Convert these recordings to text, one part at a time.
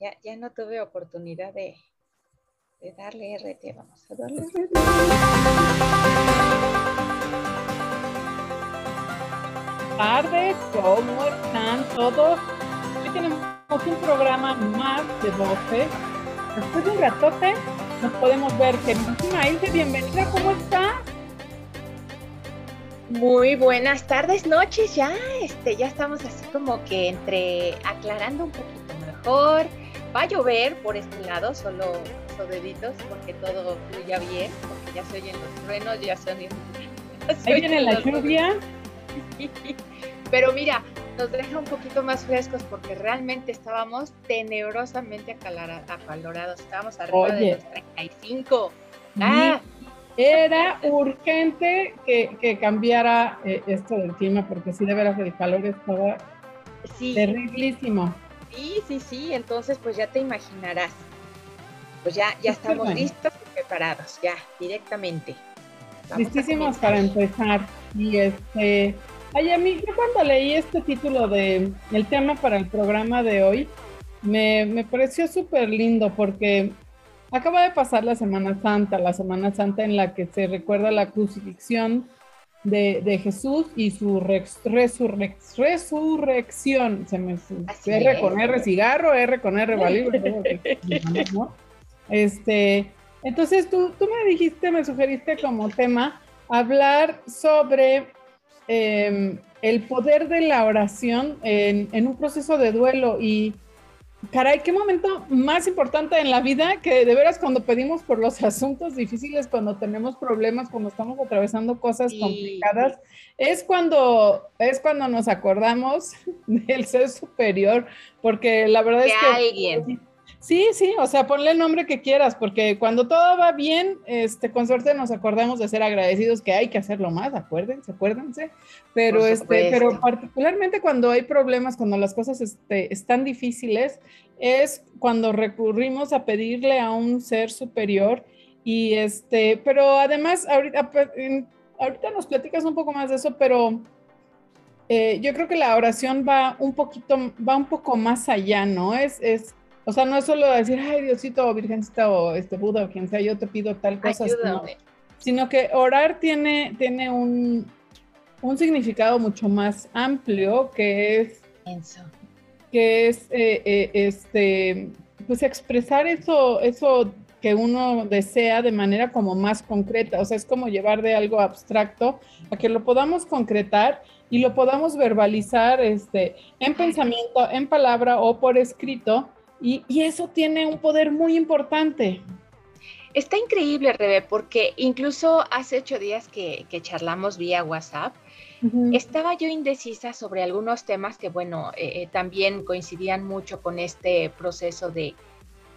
ya, ya no tuve oportunidad de, de darle RT. Vamos a darle RT. tardes, ¿cómo están todos? Hoy tenemos un programa más de voces. Después de un ratote nos podemos ver. Queridísima Ilse, bienvenida, ¿cómo está? Muy buenas tardes, noches, ya, este, ya estamos así como que entre aclarando un poquito mejor. Va a llover por este lado, solo deditos, porque todo fluya bien, porque ya se oyen los truenos, ya se oyen. Ahí viene la lluvia. Pero mira, nos deja un poquito más frescos porque realmente estábamos tenebrosamente acalorados. Estábamos arriba de los 35. Ah. Era urgente que, cambiara eh, esto del clima porque si de veras el calor estaba sí. terriblísimo. Sí, sí, sí. Entonces, pues ya te imaginarás. Pues ya, ya estamos listos y preparados, ya, directamente. Listísimos para empezar. Y este, Ay, a mí, yo cuando leí este título de el tema para el programa de hoy, me, me pareció súper lindo porque acaba de pasar la Semana Santa, la Semana Santa en la que se recuerda la crucifixión de, de Jesús y su resurrección. Se me, R con R cigarro, R con R valido. Este, entonces tú, tú me dijiste, me sugeriste como tema hablar sobre Em, el poder de la oración en, un proceso de duelo y caray, qué momento más importante en la vida que de veras cuando pedimos por los asuntos difíciles, cuando tenemos problemas, cuando estamos atravesando cosas complicadas, es cuando es cuando nos acordamos del ser superior, porque la verdad es que alguien Sí, sí, o sea, ponle el nombre que quieras, porque cuando todo va bien, este, con suerte nos acordamos de ser agradecidos, que hay que hacerlo más, acuérdense, acuérdense, pero este, pero particularmente cuando hay problemas, cuando las cosas este, están difíciles, es cuando recurrimos a pedirle a un ser superior y este, pero además ahorita, ahorita nos platicas un poco más de eso, pero eh, yo creo que la oración va un poquito, va un poco más allá, ¿no? Es, es o sea, no es solo decir, ay, Diosito o Virgencita o este Buda o quien sea, yo te pido tal cosa, sino, que orar tiene, tiene un, significado mucho más amplio que es... Que es eh, eh, este, pues expresar eso, eso que uno desea de manera como más concreta, o sea, es como llevar de algo abstracto a que lo podamos concretar y lo podamos verbalizar este, en pensamiento, en palabra o por escrito y, eso tiene un poder muy importante. Está increíble, Rebe, porque incluso hace ocho días que, charlamos vía WhatsApp, estaba yo indecisa sobre algunos temas que, bueno, eh, eh, también coincidían mucho con este proceso de,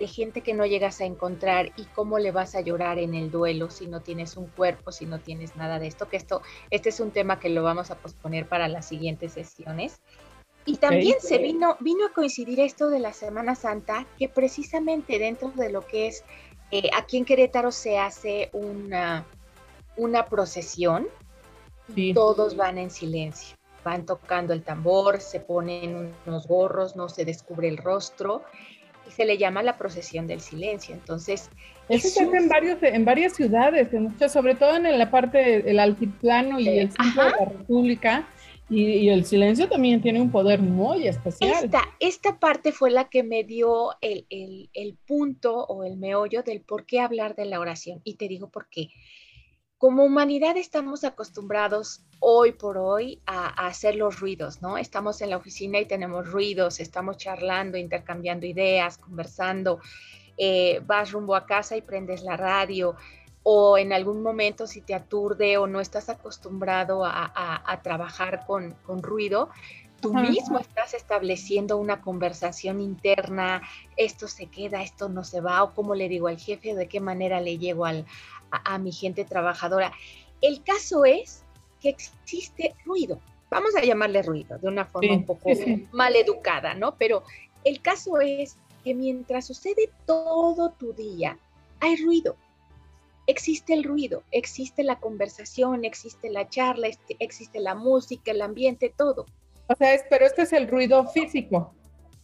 gente que no llegas a encontrar y cómo le vas a llorar en el duelo si no tienes un cuerpo, si no tienes nada de esto, que esto, este es un tema que lo vamos a posponer para las siguientes sesiones. Y también se vino, vino a coincidir esto de la Semana Santa, que precisamente dentro de lo que es, eh, aquí en Querétaro se hace una, una procesión, todos van en silencio, van tocando el tambor, se ponen unos gorros, no se descubre el rostro, y se le llama la procesión del silencio. Entonces, eso se hace en, varios, en varias ciudades, sobre todo en la parte del altiplano y el centro de la República y, el silencio también tiene un poder muy especial. Esta, esta parte fue la que me dio el, el, punto o el meollo del por qué hablar de la oración. Y te digo por qué. Como humanidad estamos acostumbrados hoy por hoy a, hacer los ruidos, ¿no? Estamos en la oficina y tenemos ruidos, estamos charlando, intercambiando ideas, conversando, eh, vas rumbo a casa y prendes la radio, o en algún momento si te aturde o no estás acostumbrado a, trabajar con, ruido, tú mismo estás estableciendo una conversación interna, esto se queda, esto no se va, o cómo le digo al jefe, de qué manera le llego al, a, mi gente trabajadora. El caso es que existe ruido, vamos a llamarle ruido de una forma un poco mal educada, ¿no? Pero el caso es que mientras sucede todo tu día, hay ruido existe el ruido, existe la conversación, existe la charla, este, existe la música, el ambiente, todo. O sea, pero este es el ruido físico.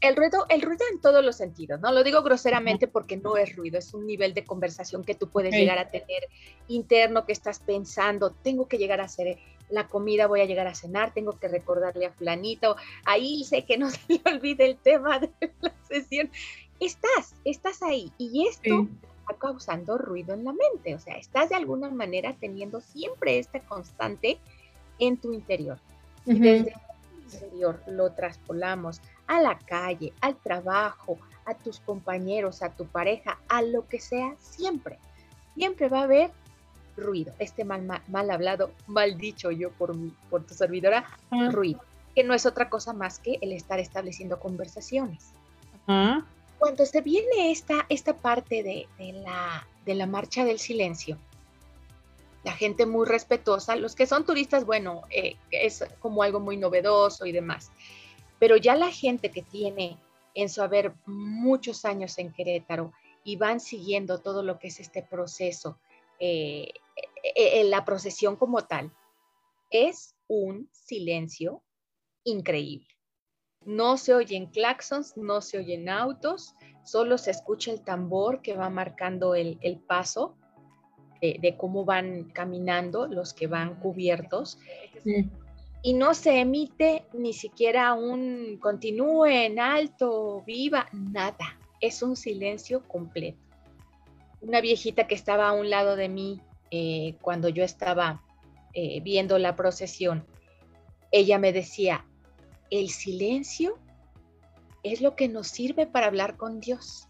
el ruido, el ruido en todos los sentidos, ¿no? Lo digo groseramente porque no es ruido, es un nivel de conversación que tú puedes llegar a tener interno, que estás pensando, tengo que llegar a hacer la comida, voy a llegar a cenar, tengo que recordarle a fulanito, ahí sé que no se le olvide el tema de la sesión. Estás, estás ahí y esto está causando ruido en la mente, o sea, estás de alguna manera teniendo siempre este constante en tu interior. Y desde el interior lo traspolamos a la calle, al trabajo, a tus compañeros, a tu pareja, a lo que sea, siempre, siempre va a haber ruido, este mal, mal, hablado, mal dicho yo por, por tu servidora, ruido, que no es otra cosa más que el estar estableciendo conversaciones. Cuando se viene esta, esta parte de, la, de la marcha del silencio, la gente muy respetuosa, los que son turistas, bueno, eh, es como algo muy novedoso y demás, pero ya la gente que tiene en su haber muchos años en Querétaro y van siguiendo todo lo que es este proceso, eh, eh, la procesión como tal, es un silencio increíble. No se oyen claxons, no se oyen autos, solo se escucha el tambor que va marcando el, paso de, cómo van caminando los que van cubiertos y no se emite ni siquiera un continúe en alto, viva, nada. Es un silencio completo. Una viejita que estaba a un lado de mí eh, cuando yo estaba eh, viendo la procesión, ella me decía, el silencio es lo que nos sirve para hablar con Dios.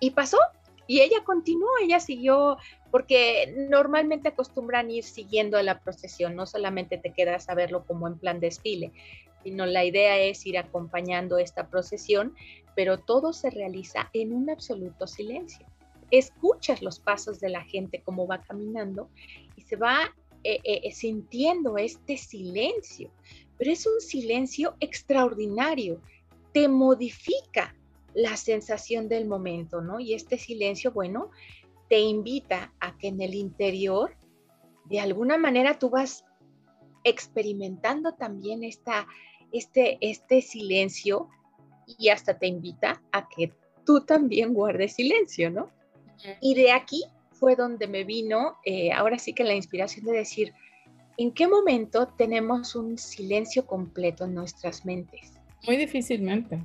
Y pasó, y ella continuó, ella siguió, porque normalmente acostumbran ir siguiendo a la procesión, no solamente te quedas a verlo como en plan desfile, sino la idea es ir acompañando esta procesión, pero todo se realiza en un absoluto silencio. Escuchas los pasos de la gente como va caminando y se va eh, eh, sintiendo este silencio, pero es un silencio extraordinario, te modifica la sensación del momento, ¿no? Y este silencio, bueno, te invita a que en el interior, de alguna manera, tú vas experimentando también esta, este, este silencio y hasta te invita a que tú también guardes silencio, ¿no? Y de aquí fue donde me vino, eh, ahora sí que la inspiración de decir, ¿en qué momento tenemos un silencio completo en nuestras mentes? Muy difícilmente.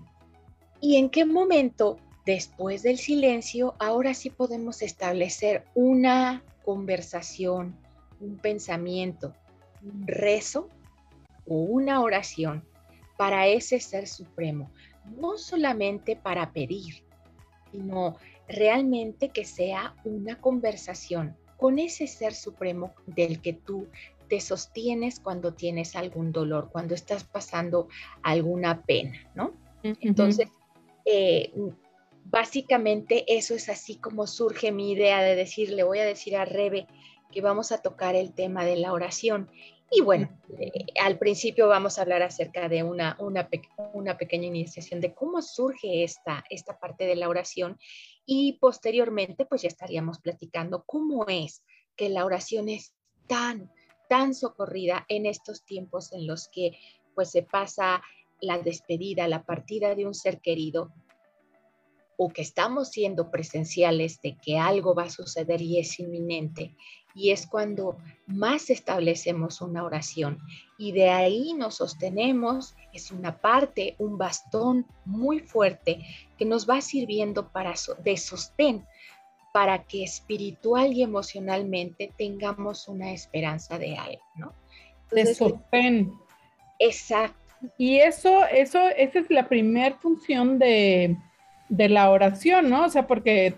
¿Y en qué momento, después del silencio, ahora sí podemos establecer una conversación, un pensamiento, un rezo o una oración para ese ser supremo? No solamente para pedir, sino realmente que sea una conversación con ese ser supremo del que tú te sostienes cuando tienes algún dolor, cuando estás pasando alguna pena, ¿no? Entonces, eh, básicamente eso es así como surge mi idea de decir, le voy a decir a Rebe que vamos a tocar el tema de la oración. Y bueno, eh, al principio vamos a hablar acerca de una, una, una, pequeña iniciación de cómo surge esta, esta parte de la oración y posteriormente pues ya estaríamos platicando cómo es que la oración es tan, tan socorrida en estos tiempos en los que pues se pasa la despedida, la partida de un ser querido, o que estamos siendo presenciales de que algo va a suceder y es inminente, y es cuando más establecemos una oración y de ahí nos sostenemos, es una parte, un bastón muy fuerte que nos va sirviendo para de sostén para que espiritual y emocionalmente tengamos una esperanza de algo, ¿no? de sostén. Exacto. Y eso, eso, esa es la primera función de, la oración, ¿no? O sea, porque,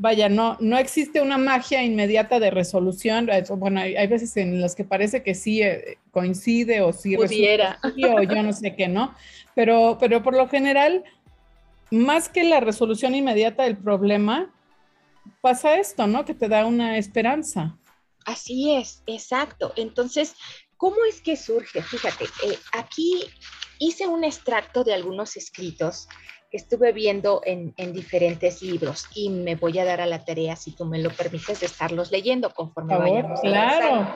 vaya, no, no existe una magia inmediata de resolución. Bueno, hay, veces en las que parece que sí eh, coincide o sí Pudiera. o yo no sé qué, ¿no? Pero, pero por lo general, más que la resolución inmediata del problema, pasa esto, ¿no? Que te da una esperanza. Así es, exacto. Entonces, ¿Cómo es que surge? Fíjate, eh, aquí hice un extracto de algunos escritos que estuve viendo en, diferentes libros y me voy a dar a la tarea, si tú me lo permites, de estarlos leyendo conforme vayamos. Claro.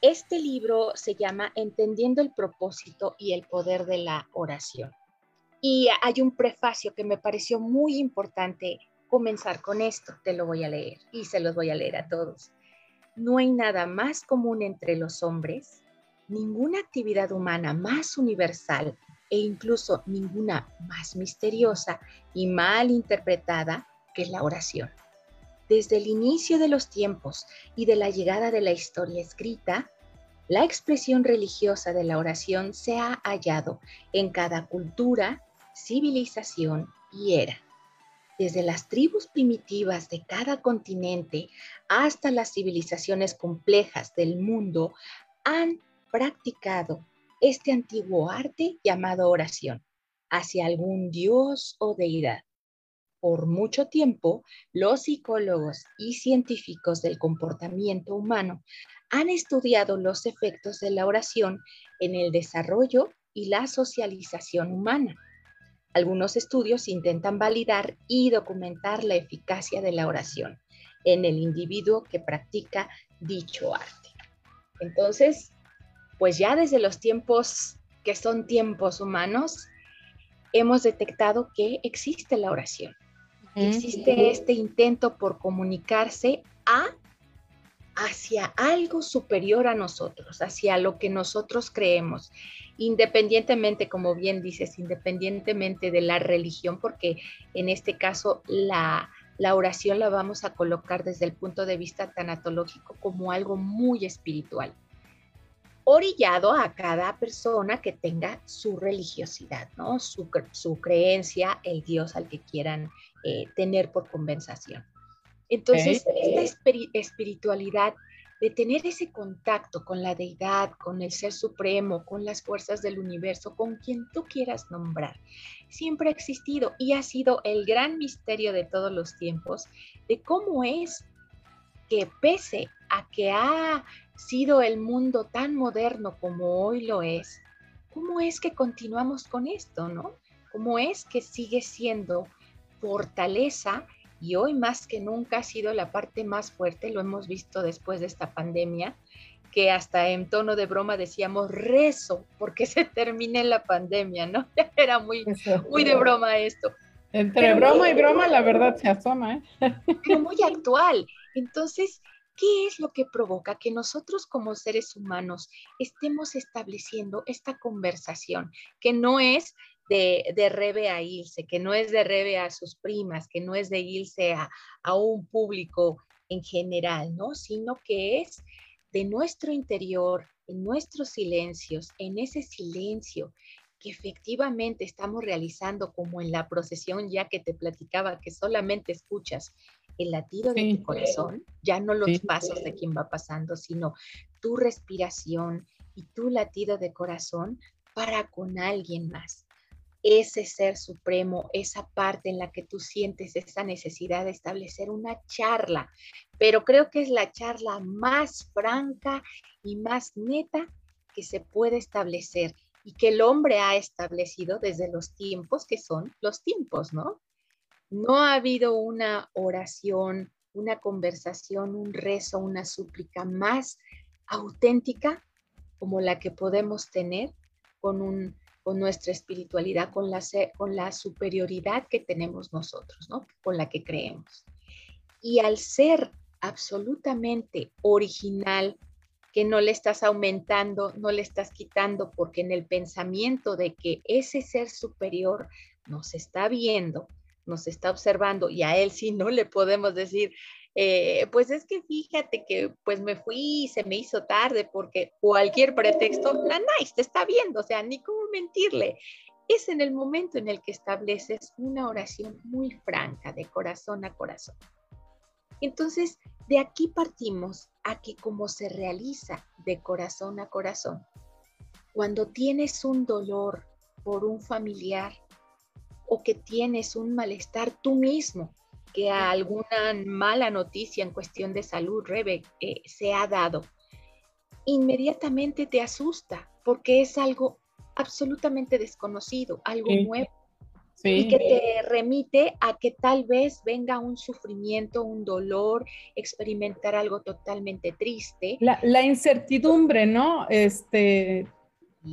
este libro se llama Entendiendo el propósito y el poder de la oración. Y hay un prefacio que me pareció muy importante comenzar con esto. Te lo voy a leer y se los voy a leer a todos. No hay nada más común entre los hombres, ninguna actividad humana más universal e incluso ninguna más misteriosa y mal interpretada que la oración. Desde el inicio de los tiempos y de la llegada de la historia escrita, la expresión religiosa de la oración se ha hallado en cada cultura, civilización y era. Desde las tribus primitivas de cada continente hasta las civilizaciones complejas del mundo han practicado este antiguo arte llamado oración hacia algún dios o deidad. Por mucho tiempo, los psicólogos y científicos del comportamiento humano han estudiado los efectos de la oración en el desarrollo y la socialización humana. Algunos estudios intentan validar y documentar la eficacia de la oración en el individuo que practica dicho arte. Entonces, pues ya desde los tiempos que son tiempos humanos, hemos detectado que existe la oración. Existe este intento por comunicarse a hacia algo superior a nosotros, hacia lo que nosotros creemos, independientemente, como bien dices, independientemente de la religión, porque en este caso la, la oración la vamos a colocar desde el punto de vista tanatológico como algo muy espiritual orillado a cada persona que tenga su religiosidad, ¿no? Su, creencia, el Dios al que quieran eh, tener por compensación. Entonces, esta espiritualidad de tener ese contacto con la deidad, con el ser supremo, con las fuerzas del universo, con quien tú quieras nombrar, siempre ha existido y ha sido el gran misterio de todos los tiempos de cómo es que pese a que ha sido el mundo tan moderno como hoy lo es, ¿cómo es que continuamos con esto, no? ¿Cómo es que sigue siendo fortaleza y hoy más que nunca ha sido la parte más fuerte, lo hemos visto después de esta pandemia, que hasta en tono de broma decíamos rezo porque se termine la pandemia, ¿no? Era muy, muy de broma esto. Entre broma y broma la verdad se asoma, ¿eh? Pero muy actual. Entonces, ¿Qué es lo que provoca que nosotros como seres humanos estemos estableciendo esta conversación que no es de, de Rebe a Ilse, que no es de Rebe a sus primas, que no es de Ilse a, a un público en general, ¿no? Sino que es de nuestro interior, en nuestros silencios, en ese silencio que efectivamente estamos realizando como en la procesión ya que te platicaba que solamente escuchas el latido de tu corazón, ya no los pasos de quien va pasando, sino tu respiración y tu latido de corazón para con alguien más. Ese ser supremo, esa parte en la que tú sientes esa necesidad de establecer una charla, pero creo que es la charla más franca y más neta que se puede establecer y que el hombre ha establecido desde los tiempos que son los tiempos, ¿no? No ha habido una oración, una conversación, un rezo, una súplica más auténtica como la que podemos tener con, un, con nuestra espiritualidad, con la, con la superioridad que tenemos nosotros, ¿no? con la que creemos. Y al ser absolutamente original, que no le estás aumentando, no le estás quitando, porque en el pensamiento de que ese ser superior nos está viendo, nos está observando y a él sí no le podemos decir, eh, pues es que fíjate que pues me fui se me hizo tarde porque cualquier pretexto, la nice te está viendo, o sea, ni cómo mentirle. Es en el momento en el que estableces una oración muy franca, de corazón a corazón. Entonces, de aquí partimos a que como se realiza de corazón a corazón, cuando tienes un dolor por un familiar, o que tienes un malestar tú mismo, que a alguna mala noticia en cuestión de salud, Rebe, eh, se ha dado, inmediatamente te asusta porque es algo absolutamente desconocido, algo nuevo. y que te remite a que tal vez venga un sufrimiento, un dolor, experimentar algo totalmente triste. La, la incertidumbre, ¿no? Este,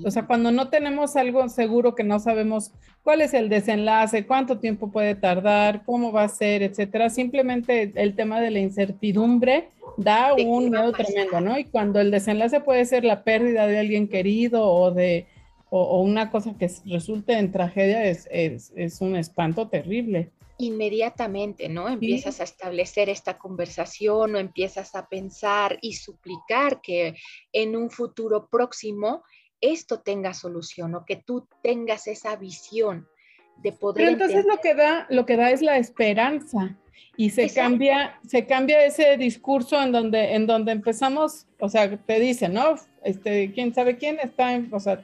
o sea, cuando no tenemos algo seguro que no sabemos cuál es el desenlace, cuánto tiempo puede tardar, cómo va a ser, etcétera, simplemente el tema de la incertidumbre da un miedo tremendo, ¿no? Y cuando el desenlace puede ser la pérdida de alguien querido o de o, una cosa que resulte en tragedia es, es, un espanto terrible. Inmediatamente, ¿no? Empiezas a establecer esta conversación o empiezas a pensar y suplicar que en un futuro próximo esto tenga solución o que tú tengas esa visión de poder. Pero entonces lo que da, lo que da es la esperanza y se cambia, se cambia ese discurso en donde, en donde empezamos, o sea, te dicen, ¿no? Este, quién sabe quién está en, o sea,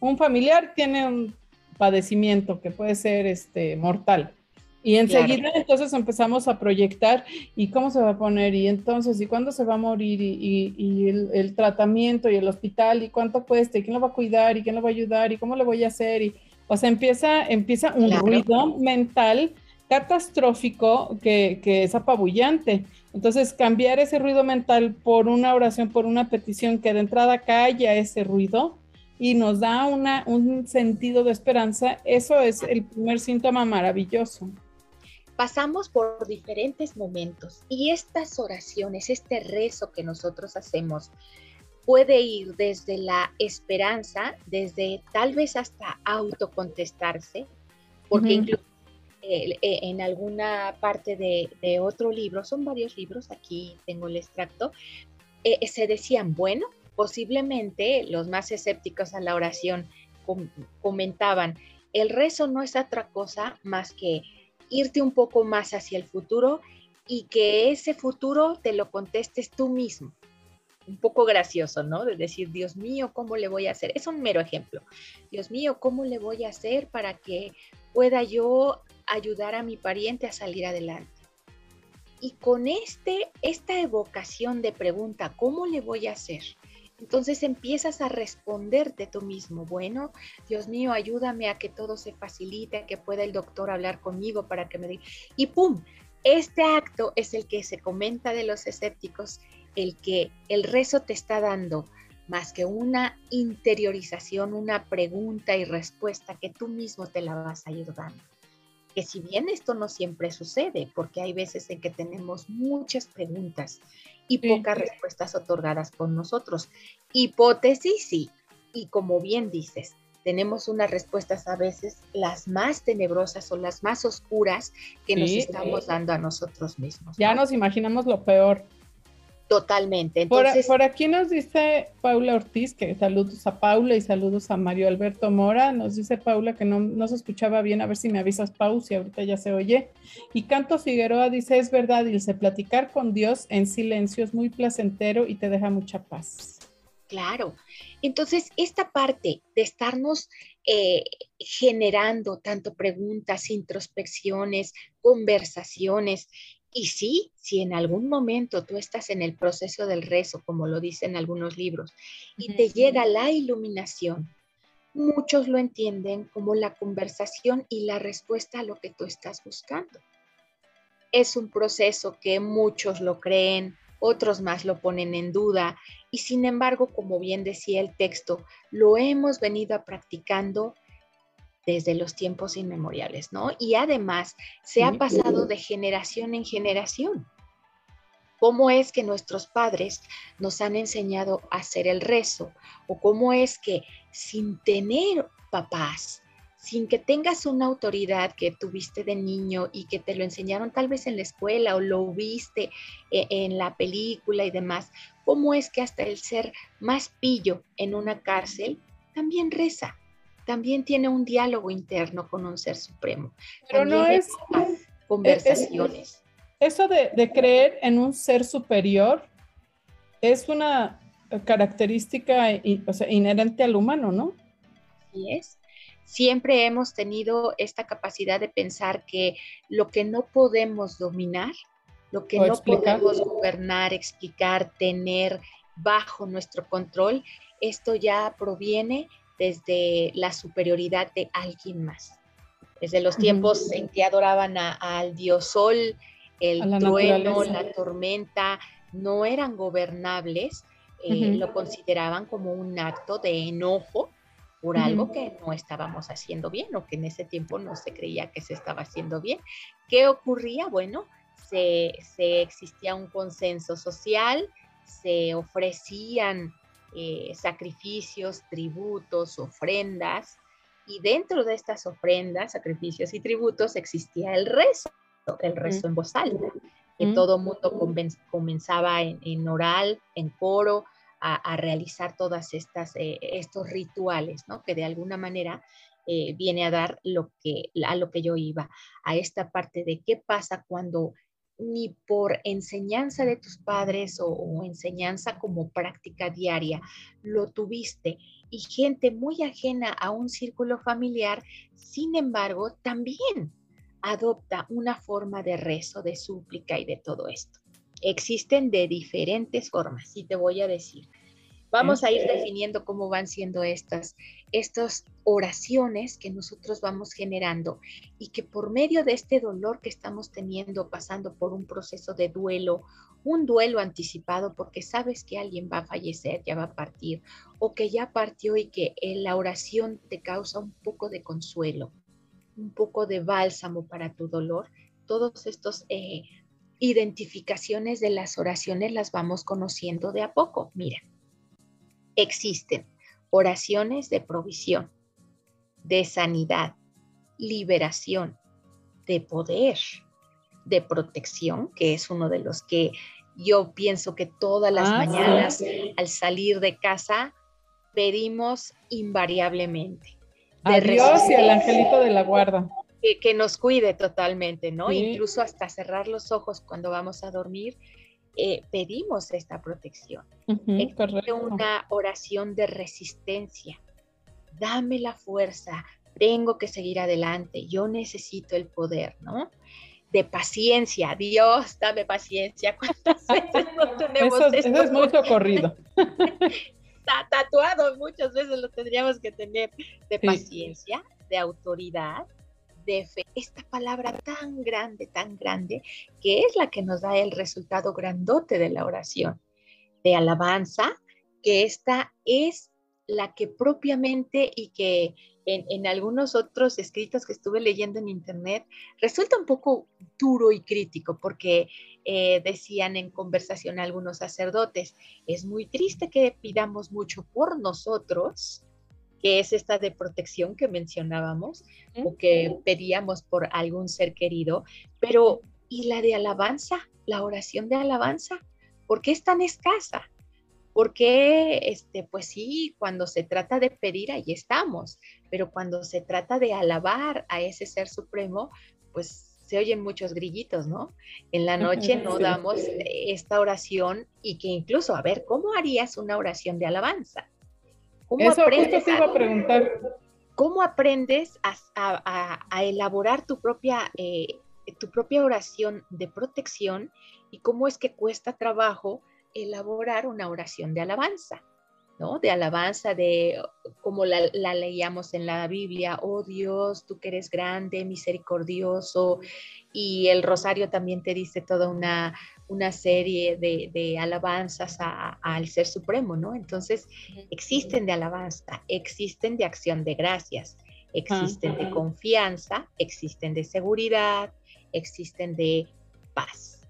un familiar tiene un padecimiento que puede ser este mortal. Y enseguida entonces empezamos a proyectar y cómo se va a poner y entonces y cuándo se va a morir y, el, tratamiento y el hospital y cuánto cuesta y quién lo va a cuidar y quién lo va a ayudar y cómo le voy a hacer. Y, o sea, empieza, empieza un ruido mental catastrófico que, que, es apabullante. Entonces, cambiar ese ruido mental por una oración, por una petición que de entrada calla ese ruido y nos da una, un sentido de esperanza, eso es el primer síntoma maravilloso pasamos por diferentes momentos y estas oraciones, este rezo que nosotros hacemos, puede ir desde la esperanza, desde tal vez hasta autocontestarse, porque incluso eh, eh, en alguna parte de, otro libro, son varios libros, aquí tengo el extracto, eh, se decían, bueno, posiblemente los más escépticos a la oración comentaban, el rezo no es otra cosa más que irte un poco más hacia el futuro y que ese futuro te lo contestes tú mismo. Un poco gracioso, ¿no? De decir, Dios mío, ¿cómo le voy a hacer? Es un mero ejemplo. Dios mío, ¿cómo le voy a hacer para que pueda yo ayudar a mi pariente a salir adelante? Y con este, esta evocación de pregunta, ¿cómo le voy a hacer? Entonces empiezas a responderte tú mismo, bueno, Dios mío, ayúdame a que todo se facilite, a que pueda el doctor hablar conmigo para que me diga. Y ¡pum! Este acto es el que se comenta de los escépticos, el que el rezo te está dando más que una interiorización, una pregunta y respuesta que tú mismo te la vas a ir dando que si bien esto no siempre sucede, porque hay veces en que tenemos muchas preguntas y pocas respuestas otorgadas por nosotros. Hipótesis, sí, y como bien dices, tenemos unas respuestas a veces las más tenebrosas o las más oscuras que nos estamos dando a nosotros mismos. Ya nos imaginamos lo peor. Totalmente. Entonces, por, aquí nos dice Paula Ortiz, que saludos a Paula y saludos a Mario Alberto Mora. Nos dice Paula que no, se escuchaba bien, a ver si me avisas, Pau, si ahorita ya se oye. Y Canto Figueroa dice, es verdad, dice, platicar con Dios en silencio es muy placentero y te deja mucha paz. Claro. Entonces, esta parte de estarnos eh, generando tanto preguntas, introspecciones, conversaciones, y sí, si en algún momento tú estás en el proceso del rezo, como lo dicen algunos libros, y te llega la iluminación, muchos lo entienden como la conversación y la respuesta a lo que tú estás buscando. Es un proceso que muchos lo creen, otros más lo ponen en duda y sin embargo, como bien decía el texto, lo hemos venido practicando desde los tiempos inmemoriales, ¿no? Y además se ha pasado de generación en generación. ¿Cómo es que nuestros padres nos han enseñado a hacer el rezo? ¿O cómo es que sin tener papás, sin que tengas una autoridad que tuviste de niño y que te lo enseñaron tal vez en la escuela o lo viste eh, en la película y demás, cómo es que hasta el ser más pillo en una cárcel también reza? También tiene un diálogo interno con un ser supremo. Pero no es conversaciones. eso de, creer en un ser superior es una característica inherente al humano, ¿no? Sí es. Siempre hemos tenido esta capacidad de pensar que lo que no podemos dominar, lo que no podemos gobernar, explicar, tener bajo nuestro control, esto ya proviene desde la superioridad de alguien más. desde los tiempos en que adoraban al dios sol, el trueno, la tormenta, no eran gobernables, eh, lo consideraban como un acto de enojo por algo que no estábamos haciendo bien o que en ese tiempo no se creía que se estaba haciendo bien. ¿Qué ocurría? Bueno, se, existía un consenso social, se ofrecían eh, sacrificios, tributos, ofrendas, y dentro de estas ofrendas, sacrificios y tributos existía el rezo, el rezo en voz alta, que todo mundo comenzaba en, oral, en coro, a, realizar todas estas eh, estos rituales, ¿no? Que de alguna manera eh, viene a dar lo que, a lo que yo iba, a esta parte de qué pasa cuando ni por enseñanza de tus padres o, enseñanza como práctica diaria lo tuviste y gente muy ajena a un círculo familiar, sin embargo, también adopta una forma de rezo, de súplica y de todo esto. Existen de diferentes formas y te voy a decir. Vamos a ir definiendo cómo van siendo estas, estas oraciones que nosotros vamos generando y que por medio de este dolor que estamos teniendo, pasando por un proceso de duelo, un duelo anticipado porque sabes que alguien va a fallecer, ya va a partir, o que ya partió y que la oración te causa un poco de consuelo, un poco de bálsamo para tu dolor, todos estos eh, identificaciones de las oraciones las vamos conociendo de a poco. Mira, existen oraciones de provisión, de sanidad, liberación, de poder, de protección, que es uno de los que yo pienso que todas las ah, mañanas al salir de casa pedimos invariablemente. De Dios y al angelito de la guarda. Que, nos cuide totalmente, ¿no? Incluso hasta cerrar los ojos cuando vamos a dormir eh, pedimos esta protección. una oración de resistencia. Dame la fuerza, tengo que seguir adelante, yo necesito el poder, ¿no? De paciencia, Dios, dame paciencia. ¿Cuántas veces no tenemos eso, eso es muy socorrido. Está tatuado, muchas veces lo tendríamos que tener de paciencia, de autoridad, de fe, esta palabra tan grande, tan grande, que es la que nos da el resultado grandote de la oración, de alabanza, que esta es la que propiamente y que en, algunos otros escritos que estuve leyendo en internet resulta un poco duro y crítico porque eh, decían en conversación algunos sacerdotes, es muy triste que pidamos mucho por nosotros, que es esta de protección que mencionábamos o que pedíamos por algún ser querido, pero ¿y la de alabanza? La oración de alabanza, ¿por qué es tan escasa? Porque, este, pues sí, cuando se trata de pedir, ahí estamos, pero cuando se trata de alabar a ese ser supremo, pues se oyen muchos grillitos, ¿no? En la noche no damos esta oración y que incluso, a ver, ¿cómo harías una oración de alabanza? ¿Cómo Eso aprendes a, preguntar. ¿Cómo aprendes a, elaborar tu propia, eh, tu propia oración de protección y cómo es que cuesta trabajo elaborar una oración de alabanza? ¿no? De alabanza, de como la, leíamos en la Biblia, oh Dios, tú que eres grande, misericordioso, y el rosario también te dice toda una, una serie de, alabanzas al Ser Supremo, ¿no? Entonces, existen de alabanza, existen de acción de gracias, existen de confianza, existen de seguridad, existen de paz.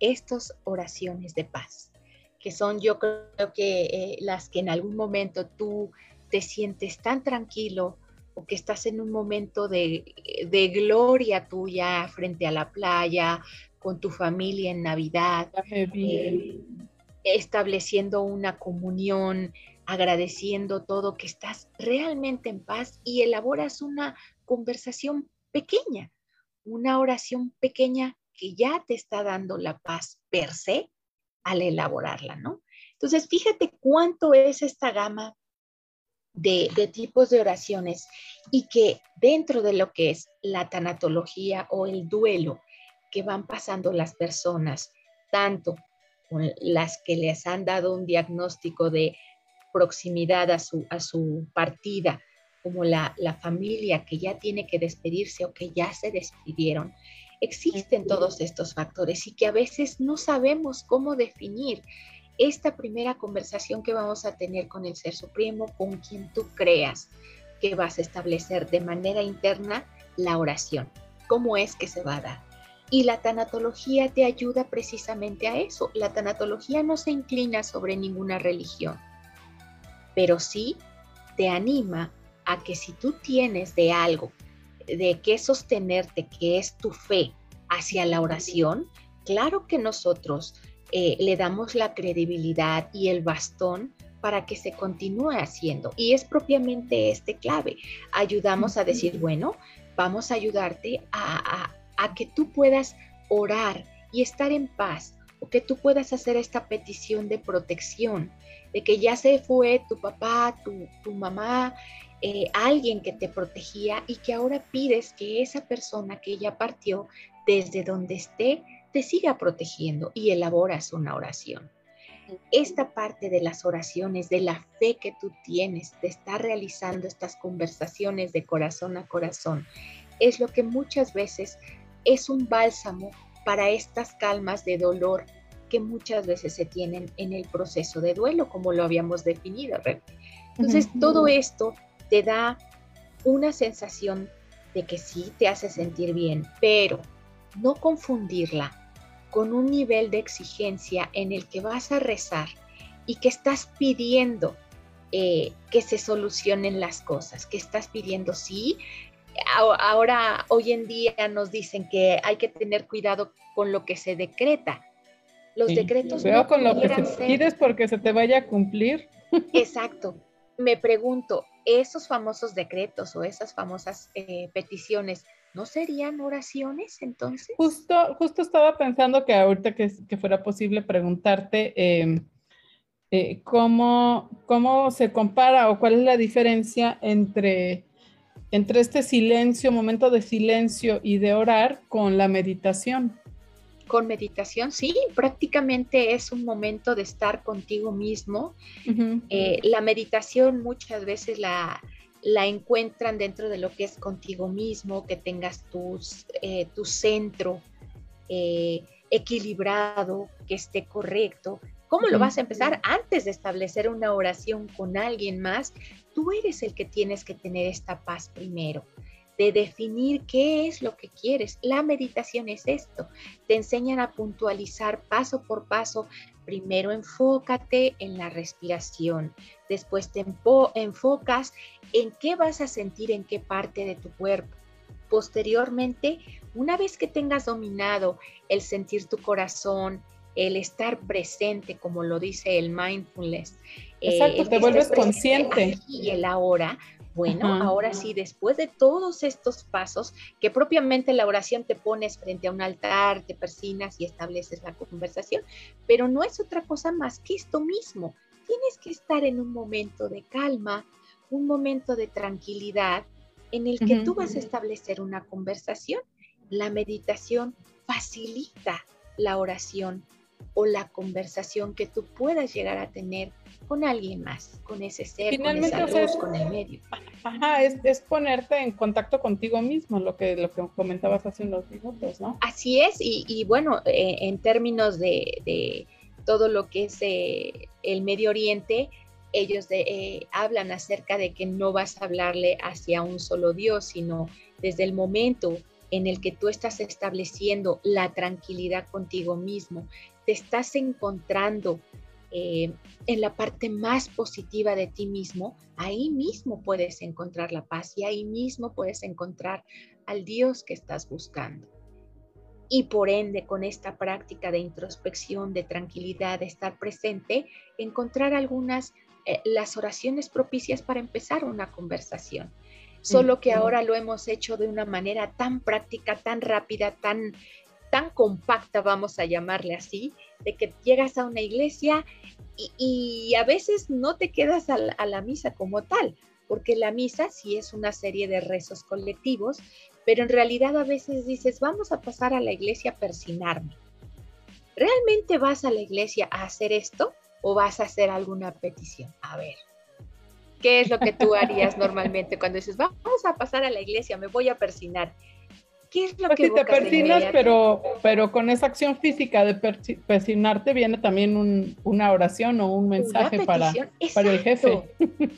Estas oraciones de paz, que son yo creo que eh, las que en algún momento tú te sientes tan tranquilo o que estás en un momento de, de gloria tuya frente a la playa, con tu familia en Navidad, eh, estableciendo una comunión, agradeciendo todo, que estás realmente en paz y elaboras una conversación pequeña, una oración pequeña que ya te está dando la paz per se al elaborarla, ¿no? Entonces, fíjate cuánto es esta gama de, de, tipos de oraciones y que dentro de lo que es la tanatología o el duelo, que van pasando las personas, tanto con las que les han dado un diagnóstico de proximidad a su, a su partida, como la, la familia que ya tiene que despedirse o que ya se despidieron, existen todos estos factores y que a veces no sabemos cómo definir esta primera conversación que vamos a tener con el Ser Supremo, con quien tú creas que vas a establecer de manera interna la oración. ¿Cómo es que se va a dar? Y la tanatología te ayuda precisamente a eso. La tanatología no se inclina sobre ninguna religión, pero sí te anima a que si tú tienes de algo, de qué sostenerte, que es tu fe hacia la oración, claro que nosotros eh, le damos la credibilidad y el bastón para que se continúe haciendo. Y es propiamente este clave. Ayudamos a decir, bueno, vamos a ayudarte a, que tú puedas orar y estar en paz o que tú puedas hacer esta petición de protección, de que ya se fue tu papá, tu, mamá, eh, alguien que te protegía y que ahora pides que esa persona que ya partió desde donde esté te siga protegiendo y elaboras una oración. Esta parte de las oraciones, de la fe que tú tienes, de estar realizando estas conversaciones de corazón a corazón, es lo que muchas veces es un bálsamo para estas calmas de dolor que muchas veces se tienen en el proceso de duelo, como lo habíamos definido. Entonces, todo esto te da una sensación de que sí te hace sentir bien, pero no confundirla con un nivel de exigencia en el que vas a rezar y que estás pidiendo eh, que se solucionen las cosas, que estás pidiendo, sí, ahora hoy en día nos dicen que hay que tener cuidado con lo que se decreta. Los decretos... Veo con lo que se pides porque se te vaya a cumplir. Exacto. Me pregunto, esos famosos decretos o esas famosas eh, peticiones ¿No serían oraciones entonces? Justo, justo estaba pensando que ahorita que, fuera posible preguntarte em, eh, cómo, cómo se compara o cuál es la diferencia entre, entre este silencio, momento de silencio y de orar con la meditación. Con meditación, sí, prácticamente es un momento de estar contigo mismo. Eh, la meditación muchas veces la, la encuentran dentro de lo que es contigo mismo, que tengas tus, eh, tu centro eh, equilibrado, que esté correcto. ¿Cómo lo vas a empezar? Antes de establecer una oración con alguien más, tú eres el que tienes que tener esta paz primero de definir qué es lo que quieres. La meditación es esto. Te enseñan a puntualizar paso por paso. Primero enfócate en la respiración, después te enfocas en qué vas a sentir en qué parte de tu cuerpo. Posteriormente, una vez que tengas dominado el sentir tu corazón, el estar presente, como lo dice el mindfulness. Exacto, te vuelves consciente. Y el ahora, bueno, ahora sí, después de todos estos pasos, que propiamente la oración te pones frente a un altar, te persinas y estableces la conversación, pero no es otra cosa más que esto mismo. Tienes que estar en un momento de calma, un momento de tranquilidad en el que tú vas a establecer una conversación. La meditación facilita la oración o la conversación que tú puedas llegar a tener con alguien más, con ese ser, con esa luz, con el medio. Ajá, es, ponerte en contacto contigo mismo, lo que, lo que comentabas hace unos minutos, ¿no? Así es, y, bueno, eh, en términos de, todo lo que es eh, el Medio Oriente, ellos eh, hablan acerca de que no vas a hablarle hacia un solo Dios, sino desde el momento en el que tú estás estableciendo la tranquilidad contigo mismo, te estás encontrando eh, en la parte más positiva de ti mismo, ahí mismo puedes encontrar la paz y ahí mismo puedes encontrar al Dios que estás buscando. Y por ende, con esta práctica de introspección, de tranquilidad, de estar presente, encontrar algunas, eh, las oraciones propicias para empezar una conversación. Solo que ahora lo hemos hecho de una manera tan práctica, tan rápida, tan tan compacta, vamos a llamarle así, de que llegas a una iglesia y, a veces no te quedas a la, misa como tal, porque la misa sí es una serie de rezos colectivos, pero en realidad a veces dices, vamos a pasar a la iglesia a persinarme. ¿Realmente vas a la iglesia a hacer esto o vas a hacer alguna petición? A ver, ¿Qué es lo que tú harías normalmente cuando dices, vamos a pasar a la iglesia, me voy a persinar? ¿Qué es lo pues que si te persinas, pero, pero con esa acción física de persinarte viene también una oración o un mensaje para, para el jefe.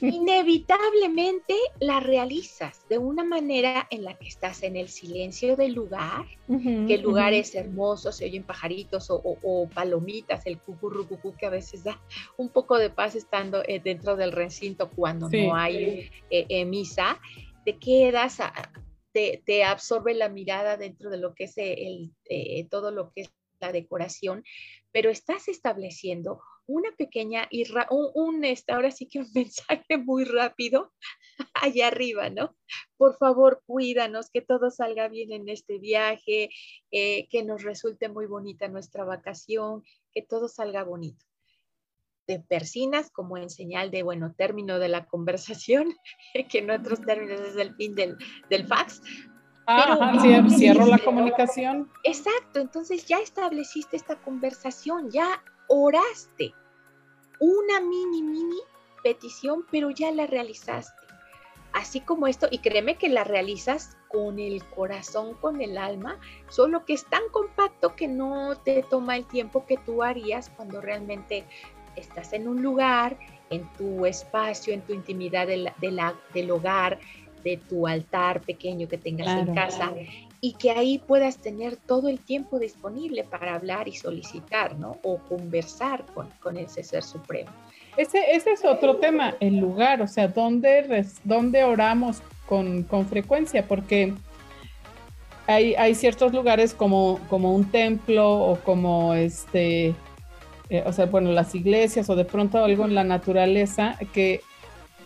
Inevitablemente la realizas de una manera en la que estás en el silencio del lugar, que el lugar es hermoso, se oyen pajaritos o, palomitas, el cucurrucucú que a veces da un poco de paz estando eh, dentro del recinto cuando no hay eh, eh, misa. Te quedas a, te, absorbe la mirada dentro de lo que es el, eh, todo lo que es la decoración, pero estás estableciendo una pequeña, un, un, este, ahora sí que un mensaje muy rápido allá arriba, ¿no? Por favor, cuídanos, que todo salga bien en este viaje, eh, que nos resulte muy bonita nuestra vacación, que todo salga bonito te persinas como en señal de, bueno, término de la conversación, que en otros términos es el fin del, del fax. Ah, cierro la comunicación. Exacto, entonces ya estableciste esta conversación, ya oraste una mini, mini petición, pero ya la realizaste. Así como esto, y créeme que la realizas con el corazón, con el alma, solo que es tan compacto que no te toma el tiempo que tú harías cuando realmente estás en un lugar, en tu espacio, en tu intimidad del, del hogar, de tu altar pequeño que tengas en casa y que ahí puedas tener todo el tiempo disponible para hablar y solicitar, ¿no? O conversar con, con ese ser supremo. Ese, ese es otro tema, el lugar, o sea, ¿dónde, dónde oramos con, con frecuencia? Porque hay, hay, ciertos lugares como, como un templo o como este eh, o sea, bueno, las iglesias o de pronto algo en la naturaleza, que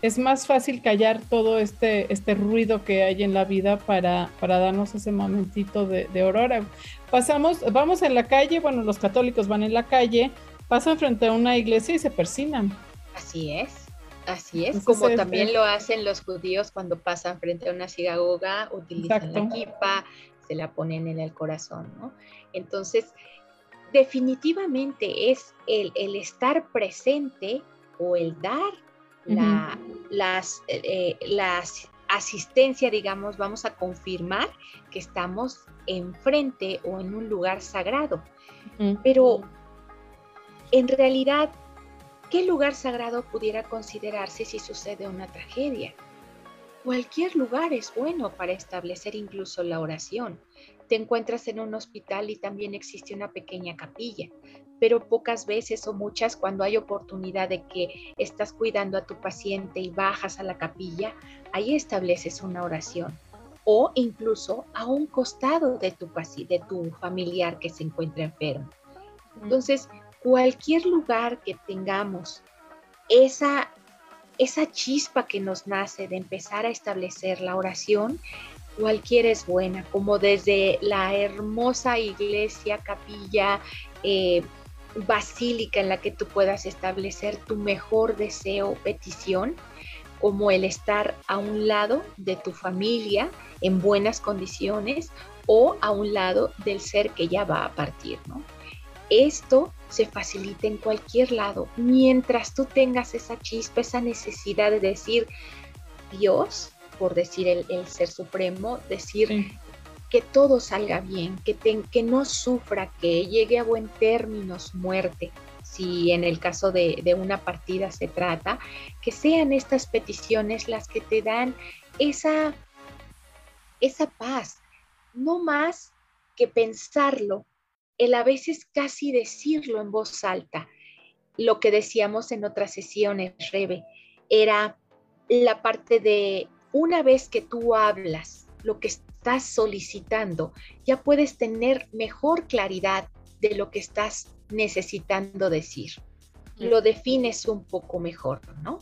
es más fácil callar todo este, este ruido que hay en la vida para, para darnos ese momentito de, de aurora. Pasamos, vamos en la calle, bueno, los católicos van en la calle, pasan frente a una iglesia y se persinan. Así es. Así es, como también lo hacen los judíos cuando pasan frente a una sinagoga, utilizan la kipa, se la ponen en el corazón, ¿no? Entonces, definitivamente es el, estar presente o el dar la, las, eh, las asistencia, digamos, vamos a confirmar que estamos enfrente o en un lugar sagrado. Pero en realidad, ¿qué lugar sagrado pudiera considerarse si sucede una tragedia? Cualquier lugar es bueno para establecer incluso la oración te encuentras en un hospital y también existe una pequeña capilla, pero pocas veces o muchas cuando hay oportunidad de que estás cuidando a tu paciente y bajas a la capilla, ahí estableces una oración o incluso a un costado de tu, de tu familiar que se encuentra enfermo. Entonces, cualquier lugar que tengamos esa, esa chispa que nos nace de empezar a establecer la oración, cualquiera es buena, como desde la hermosa iglesia, capilla, eh, basílica en la que tú puedas establecer tu mejor deseo petición, como el estar a un lado de tu familia en buenas condiciones o a un lado del ser que ya va a partir. Esto se facilita en cualquier lado, mientras tú tengas esa chispa, esa necesidad de decir, Dios, por decir el, ser supremo, decir que todo salga bien, que, que no sufra, que llegue a buen término su muerte, si en el caso de, de, una partida se trata, que sean estas peticiones las que te dan esa, esa paz, no más que pensarlo, el a veces casi decirlo en voz alta. Lo que decíamos en otras sesiones, Rebe, era la parte de una vez que tú hablas lo que estás solicitando, ya puedes tener mejor claridad de lo que estás necesitando decir. Lo defines un poco mejor, ¿no?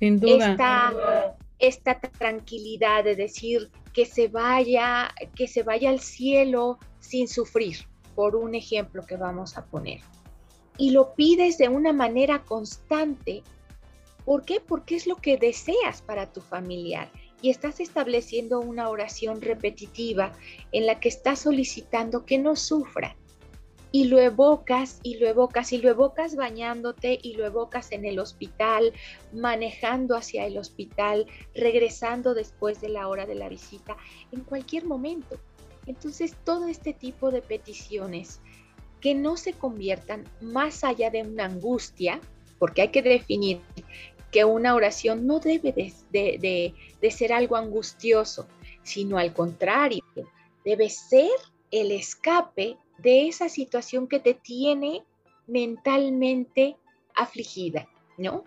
Sin duda. Esta, esta tranquilidad de decir que se vaya, que se vaya al cielo sin sufrir, por un ejemplo que vamos a poner. Y lo pides de una manera constante ¿Por qué? Porque es lo que deseas para tu familiar y estás estableciendo una oración repetitiva en la que estás solicitando que no sufra, y lo evocas y lo evocas y lo evocas bañándote y lo evocas en el hospital, manejando hacia el hospital, regresando después de la hora de la visita, en cualquier momento. Entonces, todo este tipo de peticiones que no se conviertan más allá de una angustia, porque hay que definir que una oración no debe de, de ser algo angustioso, sino al contrario, debe ser el escape de esa situación que te tiene mentalmente afligida, ¿no?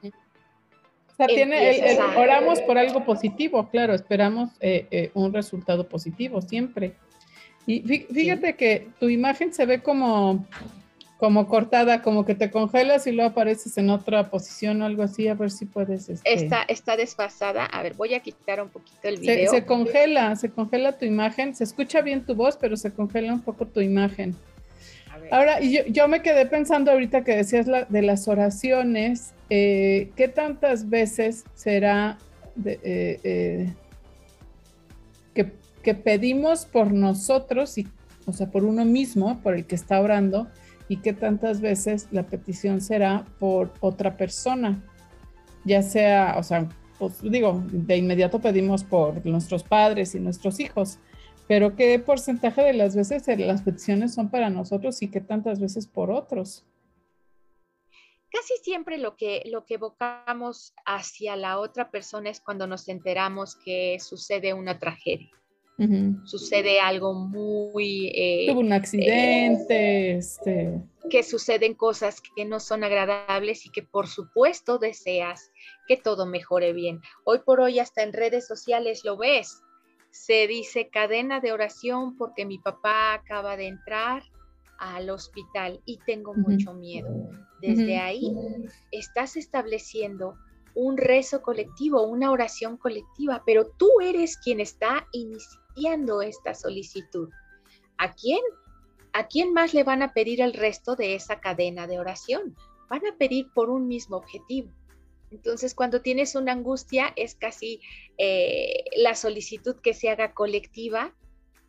O sea, tiene, oramos por algo positivo, claro, esperamos eh, eh, un resultado positivo siempre. Y fíjate que tu imagen se ve como, como cortada, como que te congelas y luego apareces en otra posición o algo así, a ver si puedes. Este... Está, está desfasada. A ver, voy a quitar un poquito el video. Se, congela, se congela tu imagen. Se escucha bien tu voz, pero se congela un poco tu imagen. Ahora, yo, yo, me quedé pensando ahorita que decías la, de las oraciones, eh, ¿qué tantas veces será eh, eh, que, que pedimos por nosotros, y, o sea, por uno mismo, por el que está orando, y qué tantas veces la petición será por otra persona, ya sea, o sea, pues digo, de inmediato pedimos por nuestros padres y nuestros hijos, pero qué porcentaje de las veces las peticiones son para nosotros y qué tantas veces por otros. Casi siempre lo que, lo que evocamos hacia la otra persona es cuando nos enteramos que sucede una tragedia sucede algo muy... Eh, Tuvo un accidente, eh, este... Que suceden cosas que no son agradables y que por supuesto deseas que todo mejore bien. Hoy por hoy hasta en redes sociales lo ves. Se dice cadena de oración porque mi papá acaba de entrar al hospital y tengo mucho miedo. Desde ahí estás estableciendo un rezo colectivo, una oración colectiva, pero tú eres quien está iniciando esta solicitud. ¿A quién? ¿A quién más le van a pedir el resto de esa cadena de oración? Van a pedir por un mismo objetivo. Entonces, cuando tienes una angustia, es casi eh, la solicitud que se haga colectiva,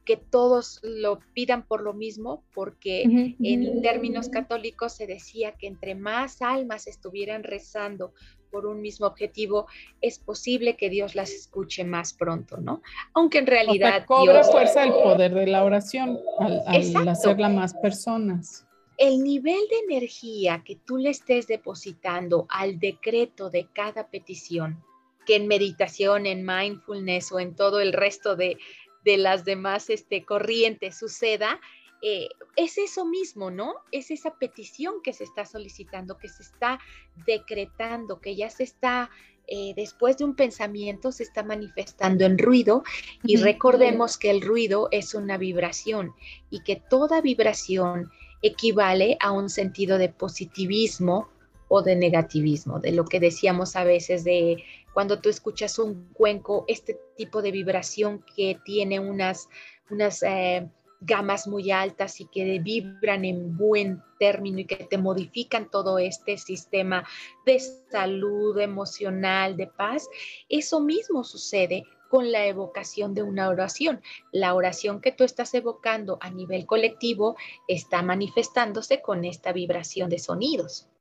que todos lo pidan por lo mismo, porque en términos católicos se decía que entre más almas estuvieran rezando por un mismo objetivo, es posible que Dios las escuche más pronto, ¿no? Aunque en realidad... cobra fuerza el poder de la oración al, hacerla más personas. El nivel de energía que tú le estés depositando al decreto de cada petición, que en meditación, en mindfulness o en todo el resto de, las demás este, corrientes suceda, eh, es eso mismo, ¿no? Es esa petición que se está solicitando, que se está decretando, que ya se está, eh, después de un pensamiento, se está manifestando en ruido y recordemos que el ruido es una vibración y que toda vibración equivale a un sentido de positivismo o de negativismo, de lo que decíamos a veces de cuando tú escuchas un cuenco, este tipo de vibración que tiene unas, unas eh, gamas muy altas y que vibran en buen término y que te modifican todo este sistema de salud emocional, de paz, eso mismo sucede con la evocación de una oración. La oración que tú estás evocando a nivel colectivo está manifestándose con esta vibración de sonidos.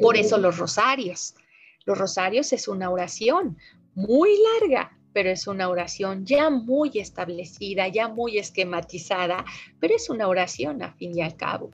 Por eso los rosarios. Los rosarios es una oración muy larga, pero es una oración ya muy establecida, ya muy esquematizada, pero es una oración a fin y al cabo.